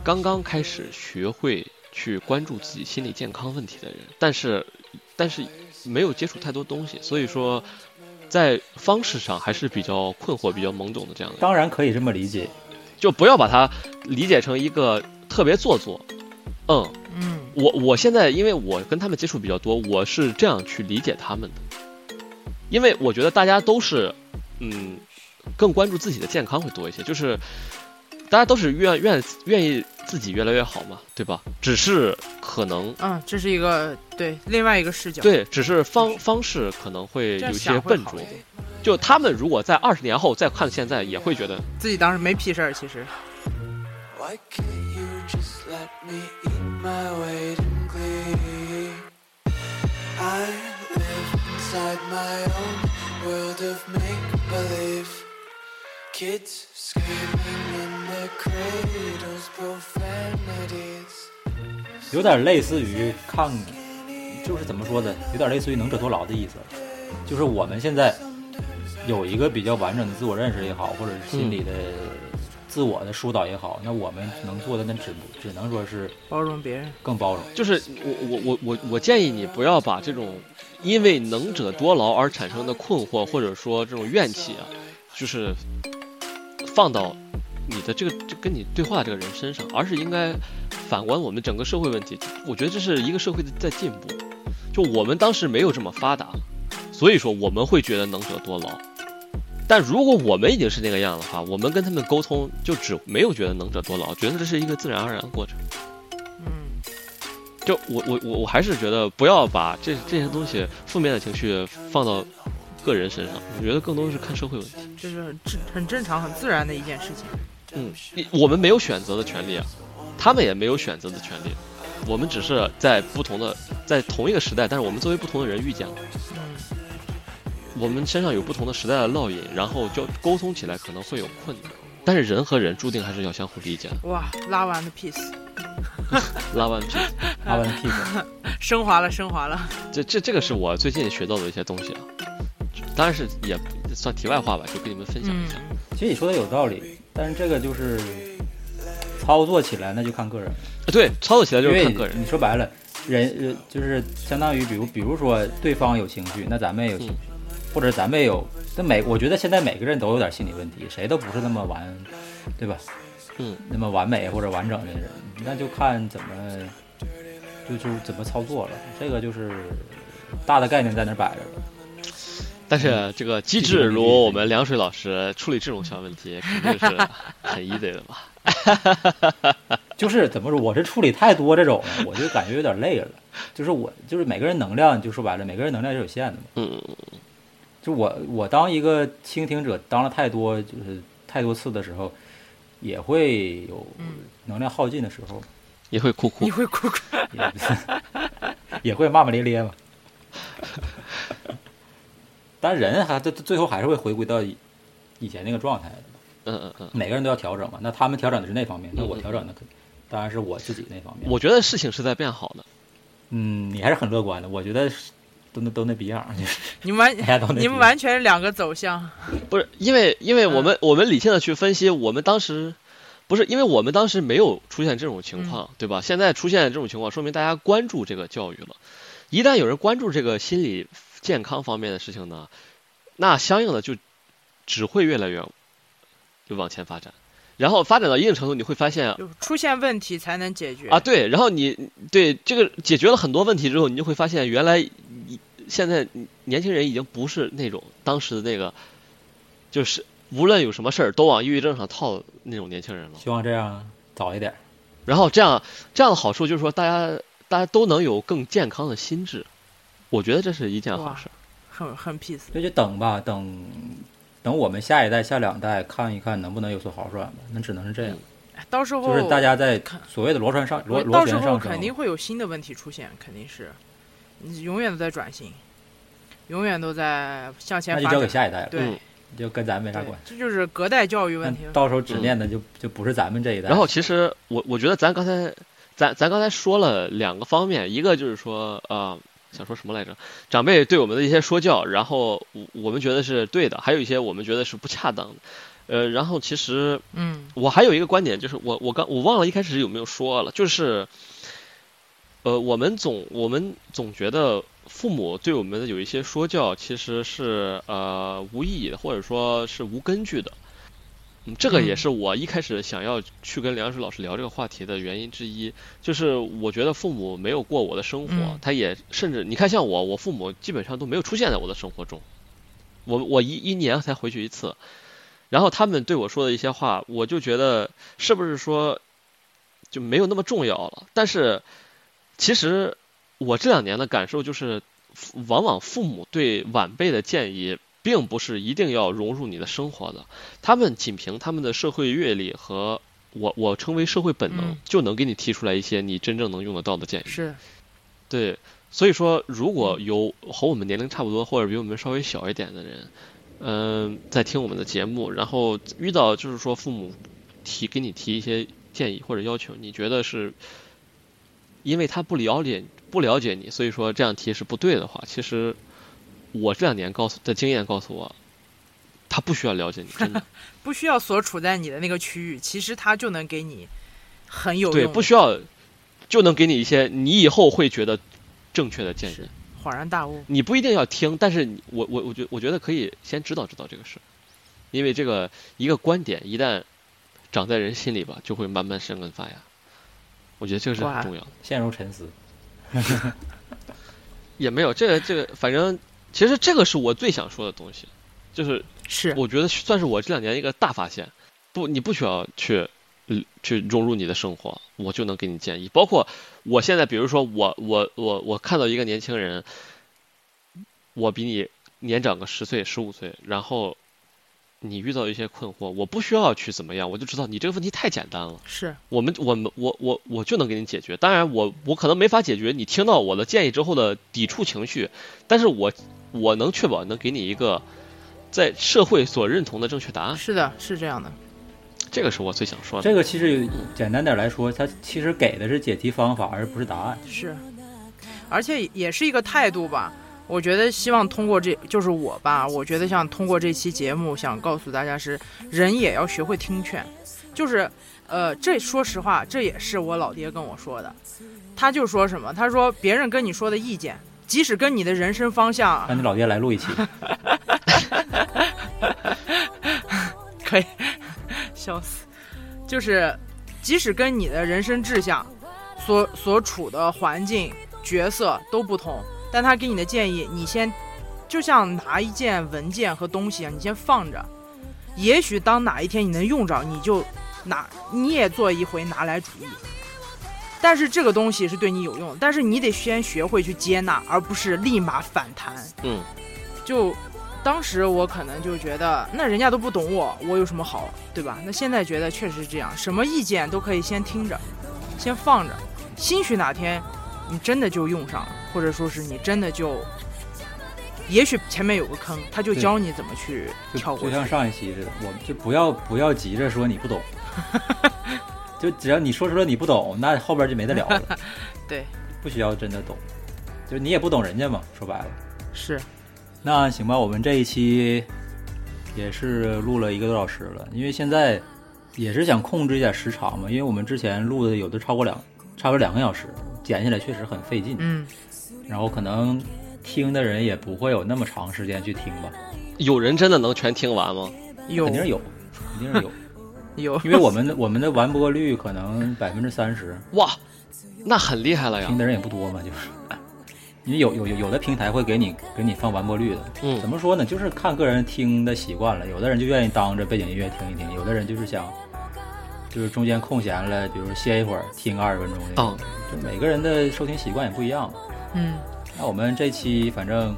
刚刚开始学会去关注自己心理健康问题的人，但是但是没有接触太多东西，所以说在方式上还是比较困惑、比较懵懂的这样的，当然可以这么理解，就不要把它理解成一个特别做作。嗯，嗯，我我现在因为我跟他们接触比较多，我是这样去理解他们的，因为我觉得大家都是，嗯，更关注自己的健康会多一些，就是大家都是愿愿愿意自己越来越好嘛，对吧？只是可能嗯，这是一个对另外一个视角。，对，只是方方式可能会有一些笨拙。就他们如果在二十年后再看现在，也会觉得自己当时没屁事儿，其实 Why can't you just let me eat my weight in glee? I live inside my own world of make believe. Kids screaming 有点类似于看，就是怎么说的，有点类似于能者多劳的意思，就是我们现在有一个比较完整的自我认识也好，或者是心理的自我的疏导也好，那我们能做的那只只能说是包容别人。更包容。就是我我我我我建议你不要把这种因为能者多劳而产生的困惑或者说这种怨气啊，就是放到你的这个这跟你对话的这个人身上，而是应该反观我们整个社会问题。我觉得这是一个社会的在进步。就我们当时没有这么发达，所以说我们会觉得能者多劳。但如果我们已经是那个样的话，我们跟他们沟通就只没有觉得能者多劳，觉得这是一个自然而然的过程。嗯，就我我我我还是觉得不要把这这些东西负面的情绪放到个人身上，我觉得更多的是看社会问题。这是很正很正常、很自然的一件事情。嗯，我们没有选择的权利啊，他们也没有选择的权利，我们只是在不同的在同一个时代，但是我们作为不同的人遇见了，嗯，我们身上有不同的时代的烙印，然后就沟通起来可能会有困难。但是人和人注定还是要相互理解的。哇，拉完的 piece，*laughs* 拉完屁，阿文屁股，升华了，升华了。这这这个是我最近学到的一些东西啊，当然是也算题外话吧，就跟你们分享一下。嗯，其实你说的有道理，但是这个就是操作起来那就看个人了。对，操作起来就是看个人。你说白了，人呃就是相当于比如比如说对方有情绪，那咱们也有情绪，或者咱们也有。那每我觉得现在每个人都有点心理问题，谁都不是那么完，对吧？嗯，那么完美或者完整的人，那就看怎么就就怎么操作了。这个就是大的概念在那儿摆着了。但是这个机智如我们凉水老师处理这种小问题，肯定是很 *laughs* easy 的吧？*laughs* 就是怎么说，我这处理太多这种了，我就感觉有点累了。就是我就是每个人能量，就说白了，每个人能量是有限的嘛。嗯，就我我当一个倾听者当了太多就是太多次的时候，也会有嗯能量耗尽的时候，也会哭哭也。会哭哭。*laughs* 也也会骂骂咧咧嘛。但人还最最后还是会回归到以以前那个状态的，嗯嗯嗯，每个人都要调整嘛。那他们调整的是那方面，那我调整的可当然是我自己那方面。我觉得事情是在变好的。嗯，你还是很乐观的，我觉得都那都那逼样，就是你们完。*laughs* 你们完全是两个走向。*laughs* 不是因为，因为我们、我们理性的去分析，我们当时不是因为我们当时没有出现这种情况，对吧？现在出现这种情况，说明大家关注这个教育了。一旦有人关注这个心理健康方面的事情呢，那相应的就只会越来越就往前发展。然后发展到一定程度，你会发现就出现问题才能解决啊，对，然后你对这个解决了很多问题之后，你就会发现原来你现在年轻人已经不是那种当时的那个，就是无论有什么事儿都往抑郁症上套那种年轻人了。希望这样早一点。然后这样这样的好处就是说，大家大家都能有更健康的心智，我觉得这是一件好哇事。很很 peace。那就等吧，等等我们下一代、下两代看一看能不能有所好转吧。那只能是这样，到时候就是大家在看所谓的螺旋上螺螺旋上升肯。定会有新的问题出现，肯定是，你永远都在转型，永远都在向前那就交给发展。下一代了，对嗯，就跟咱没啥关，系。这就是隔代教育问题。到时候只念的就就不是咱们这一代。然后其实我我觉得咱刚才咱咱刚才说了两个方面，一个就是说呃想说什么来着？长辈对我们的一些说教，然后我我们觉得是对的，还有一些我们觉得是不恰当的。呃，然后其实嗯我还有一个观点，就是我我刚我忘了一开始有没有说了，就是，呃，我们总我们总觉得父母对我们的有一些说教，其实是呃无意义的，或者说是无根据的。嗯，这个也嗯。是我一开始想要去跟梁水老师聊这个话题的原因之一，就是我觉得父母没有过我的生活，嗯。他也甚至你看像我，我父母基本上都没有出现在我的生活中，我我一一年才回去一次，然后他们对我说的一些话，我就觉得是不是说就没有那么重要了？但是其实我这两年的感受就是，往往父母对晚辈的建议，并不是一定要融入你的生活的，他们仅凭他们的社会阅历和我我称为社会本能嗯，就能给你提出来一些你真正能用得到的建议。是。对，所以说，如果有和我们年龄差不多或者比我们稍微小一点的人，嗯、在听我们的节目，然后遇到就是说父母提给你提一些建议或者要求，你觉得是因为他不了解不了解你，所以说这样提是不对的话，其实我这两年告诉的经验告诉我，他不需要了解你，真的 *laughs* 不需要所处在你的那个区域，其实他就能给你很有对，不需要就能给你一些你以后会觉得正确的建议。恍然大悟。你不一定要听，但是我我我觉我觉得可以先知道知道这个事，因为这个一个观点一旦长在人心里吧，就会慢慢生根发芽。我觉得这个是很重要的。陷入沉思。*laughs* 也没有这个这个，反正其实这个是我最想说的东西，就是是我觉得算是我这两年一个大发现。不，你不需要去，嗯，去融入你的生活，我就能给你建议。包括我现在，比如说我我我我看到一个年轻人，我比你年长个十岁十五岁，然后你遇到一些困惑，我不需要去怎么样，我就知道你这个问题太简单了。是我们我们我我我就能给你解决。当然我，我可能没法解决你听到我的建议之后的抵触情绪，但是我我能确保能给你一个在社会所认同的正确答案。是的，是这样的。这个是我最想说的。这个其实简单点来说，它其实给的是解题方法，而不是答案。是，而且也是一个态度吧。我觉得希望通过这就是我吧，我觉得想通过这期节目，想告诉大家是人也要学会听劝，就是呃，这说实话，这也是我老爹跟我说的。他就说什么？他说别人跟你说的意见，即使跟你的人生方向 *laughs* 让你老爹来录一期，*laughs* 可以 *laughs* 笑死，就是即使跟你的人生志向、所所处的环境、角色都不同，但他给你的建议，你先就像拿一件文件和东西啊，你先放着，也许当哪一天你能用着，你就拿你也做一回拿来主义。但是这个东西是对你有用，但是你得先学会去接纳，而不是立马反弹。嗯，就当时我可能就觉得，那人家都不懂我，我有什么好，对吧？那现在觉得确实是这样，什么意见都可以先听着，先放着，兴许哪天你真的就用上了，或者说是你真的就，也许前面有个坑，他就教你怎么去就跳过去。就像上一期似的，我们就不要不要急着说你不懂，*laughs* 就只要你说出了你不懂，那后边就没得聊了。*laughs* 对，不需要真的懂，就你也不懂人家嘛，说白了。是，那行吧，我们这一期也是录了一个多小时了，因为现在也是想控制一下时长嘛，因为我们之前录的有的超过两，差不多两个小时，剪起来确实很费劲，嗯，然后可能听的人也不会有那么长时间去听吧，有人真的能全听完吗？有肯定是有，肯定是有，*laughs* 有，因为我们的我们的完播率可能百分之三十，哇，那很厉害了呀听。的人也不多嘛，就是。因为有有有有的平台会给你给你放完播率的，嗯怎么说呢？就是看个人听的习惯了，有的人就愿意当着背景音乐听一听，有的人就是想，就是中间空闲了，比如歇一会儿听个二十分钟那种。就每个人的收听习惯也不一样。嗯，那我们这期反正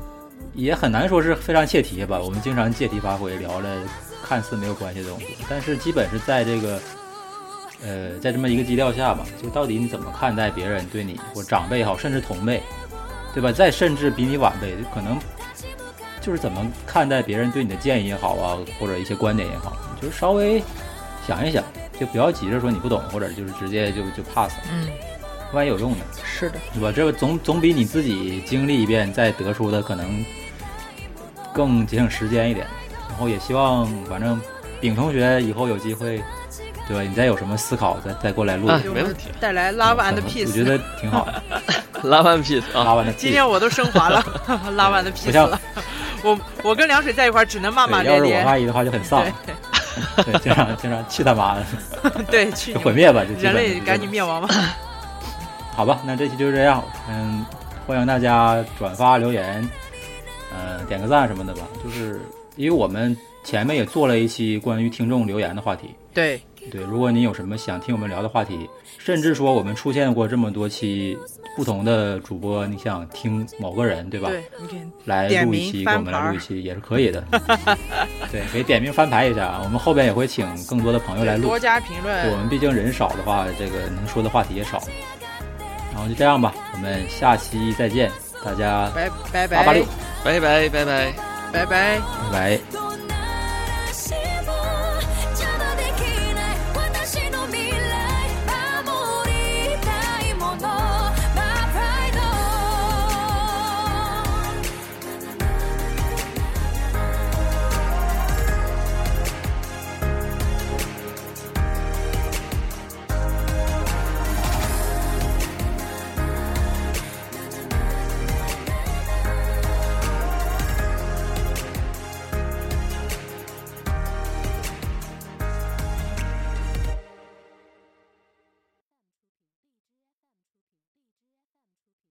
也很难说是非常切题吧，我们经常借题发挥，聊了看似没有关系的东西，但是基本是在这个呃在这么一个基调下吧，就到底你怎么看待别人对你或长辈也好，甚至同辈，对吧？再甚至比你晚辈，可能就是怎么看待别人对你的建议也好啊，或者一些观点也好，就是稍微想一想，就不要急着说你不懂，或者就是直接就就 pass，嗯，万一有用呢。是的，对吧？这个总总比你自己经历一遍再得出的可能更节省时间一点。然后也希望，反正丙同学以后有机会，对吧？你再有什么思考，再再过来录。没问题带来 love and peace 我。觉得挺好的。*laughs* 拉完 piece 啊，拉完的今天我都升华了，，Love and peace 像了。我我跟凉水在一块儿只能骂骂咧咧，要是我。阿姨的话就很丧，对，*laughs* 经常经常去他妈的，*laughs* 对，去就毁灭吧，就人类赶紧灭亡吧。好吧，那这期就是这样。嗯，欢迎大家转发留言，嗯、点个赞什么的吧。就是因为我们前面也做了一期关于听众留言的话题。对，对，如果你有什么想听我们聊的话题，甚至说我们出现过这么多期不同的主播，你想听某个人，对吧？对，来录一期，给我们来录一期也是可以的。*laughs* 对，可以点名翻牌一下，我们后边也会请更多的朋友来录多。加评对，我，们毕竟人少的话，这个能说的话题也少。然后就这样吧，我们下期再见，大家拜拜拜八八六，拜拜拜拜。拜拜。拜拜。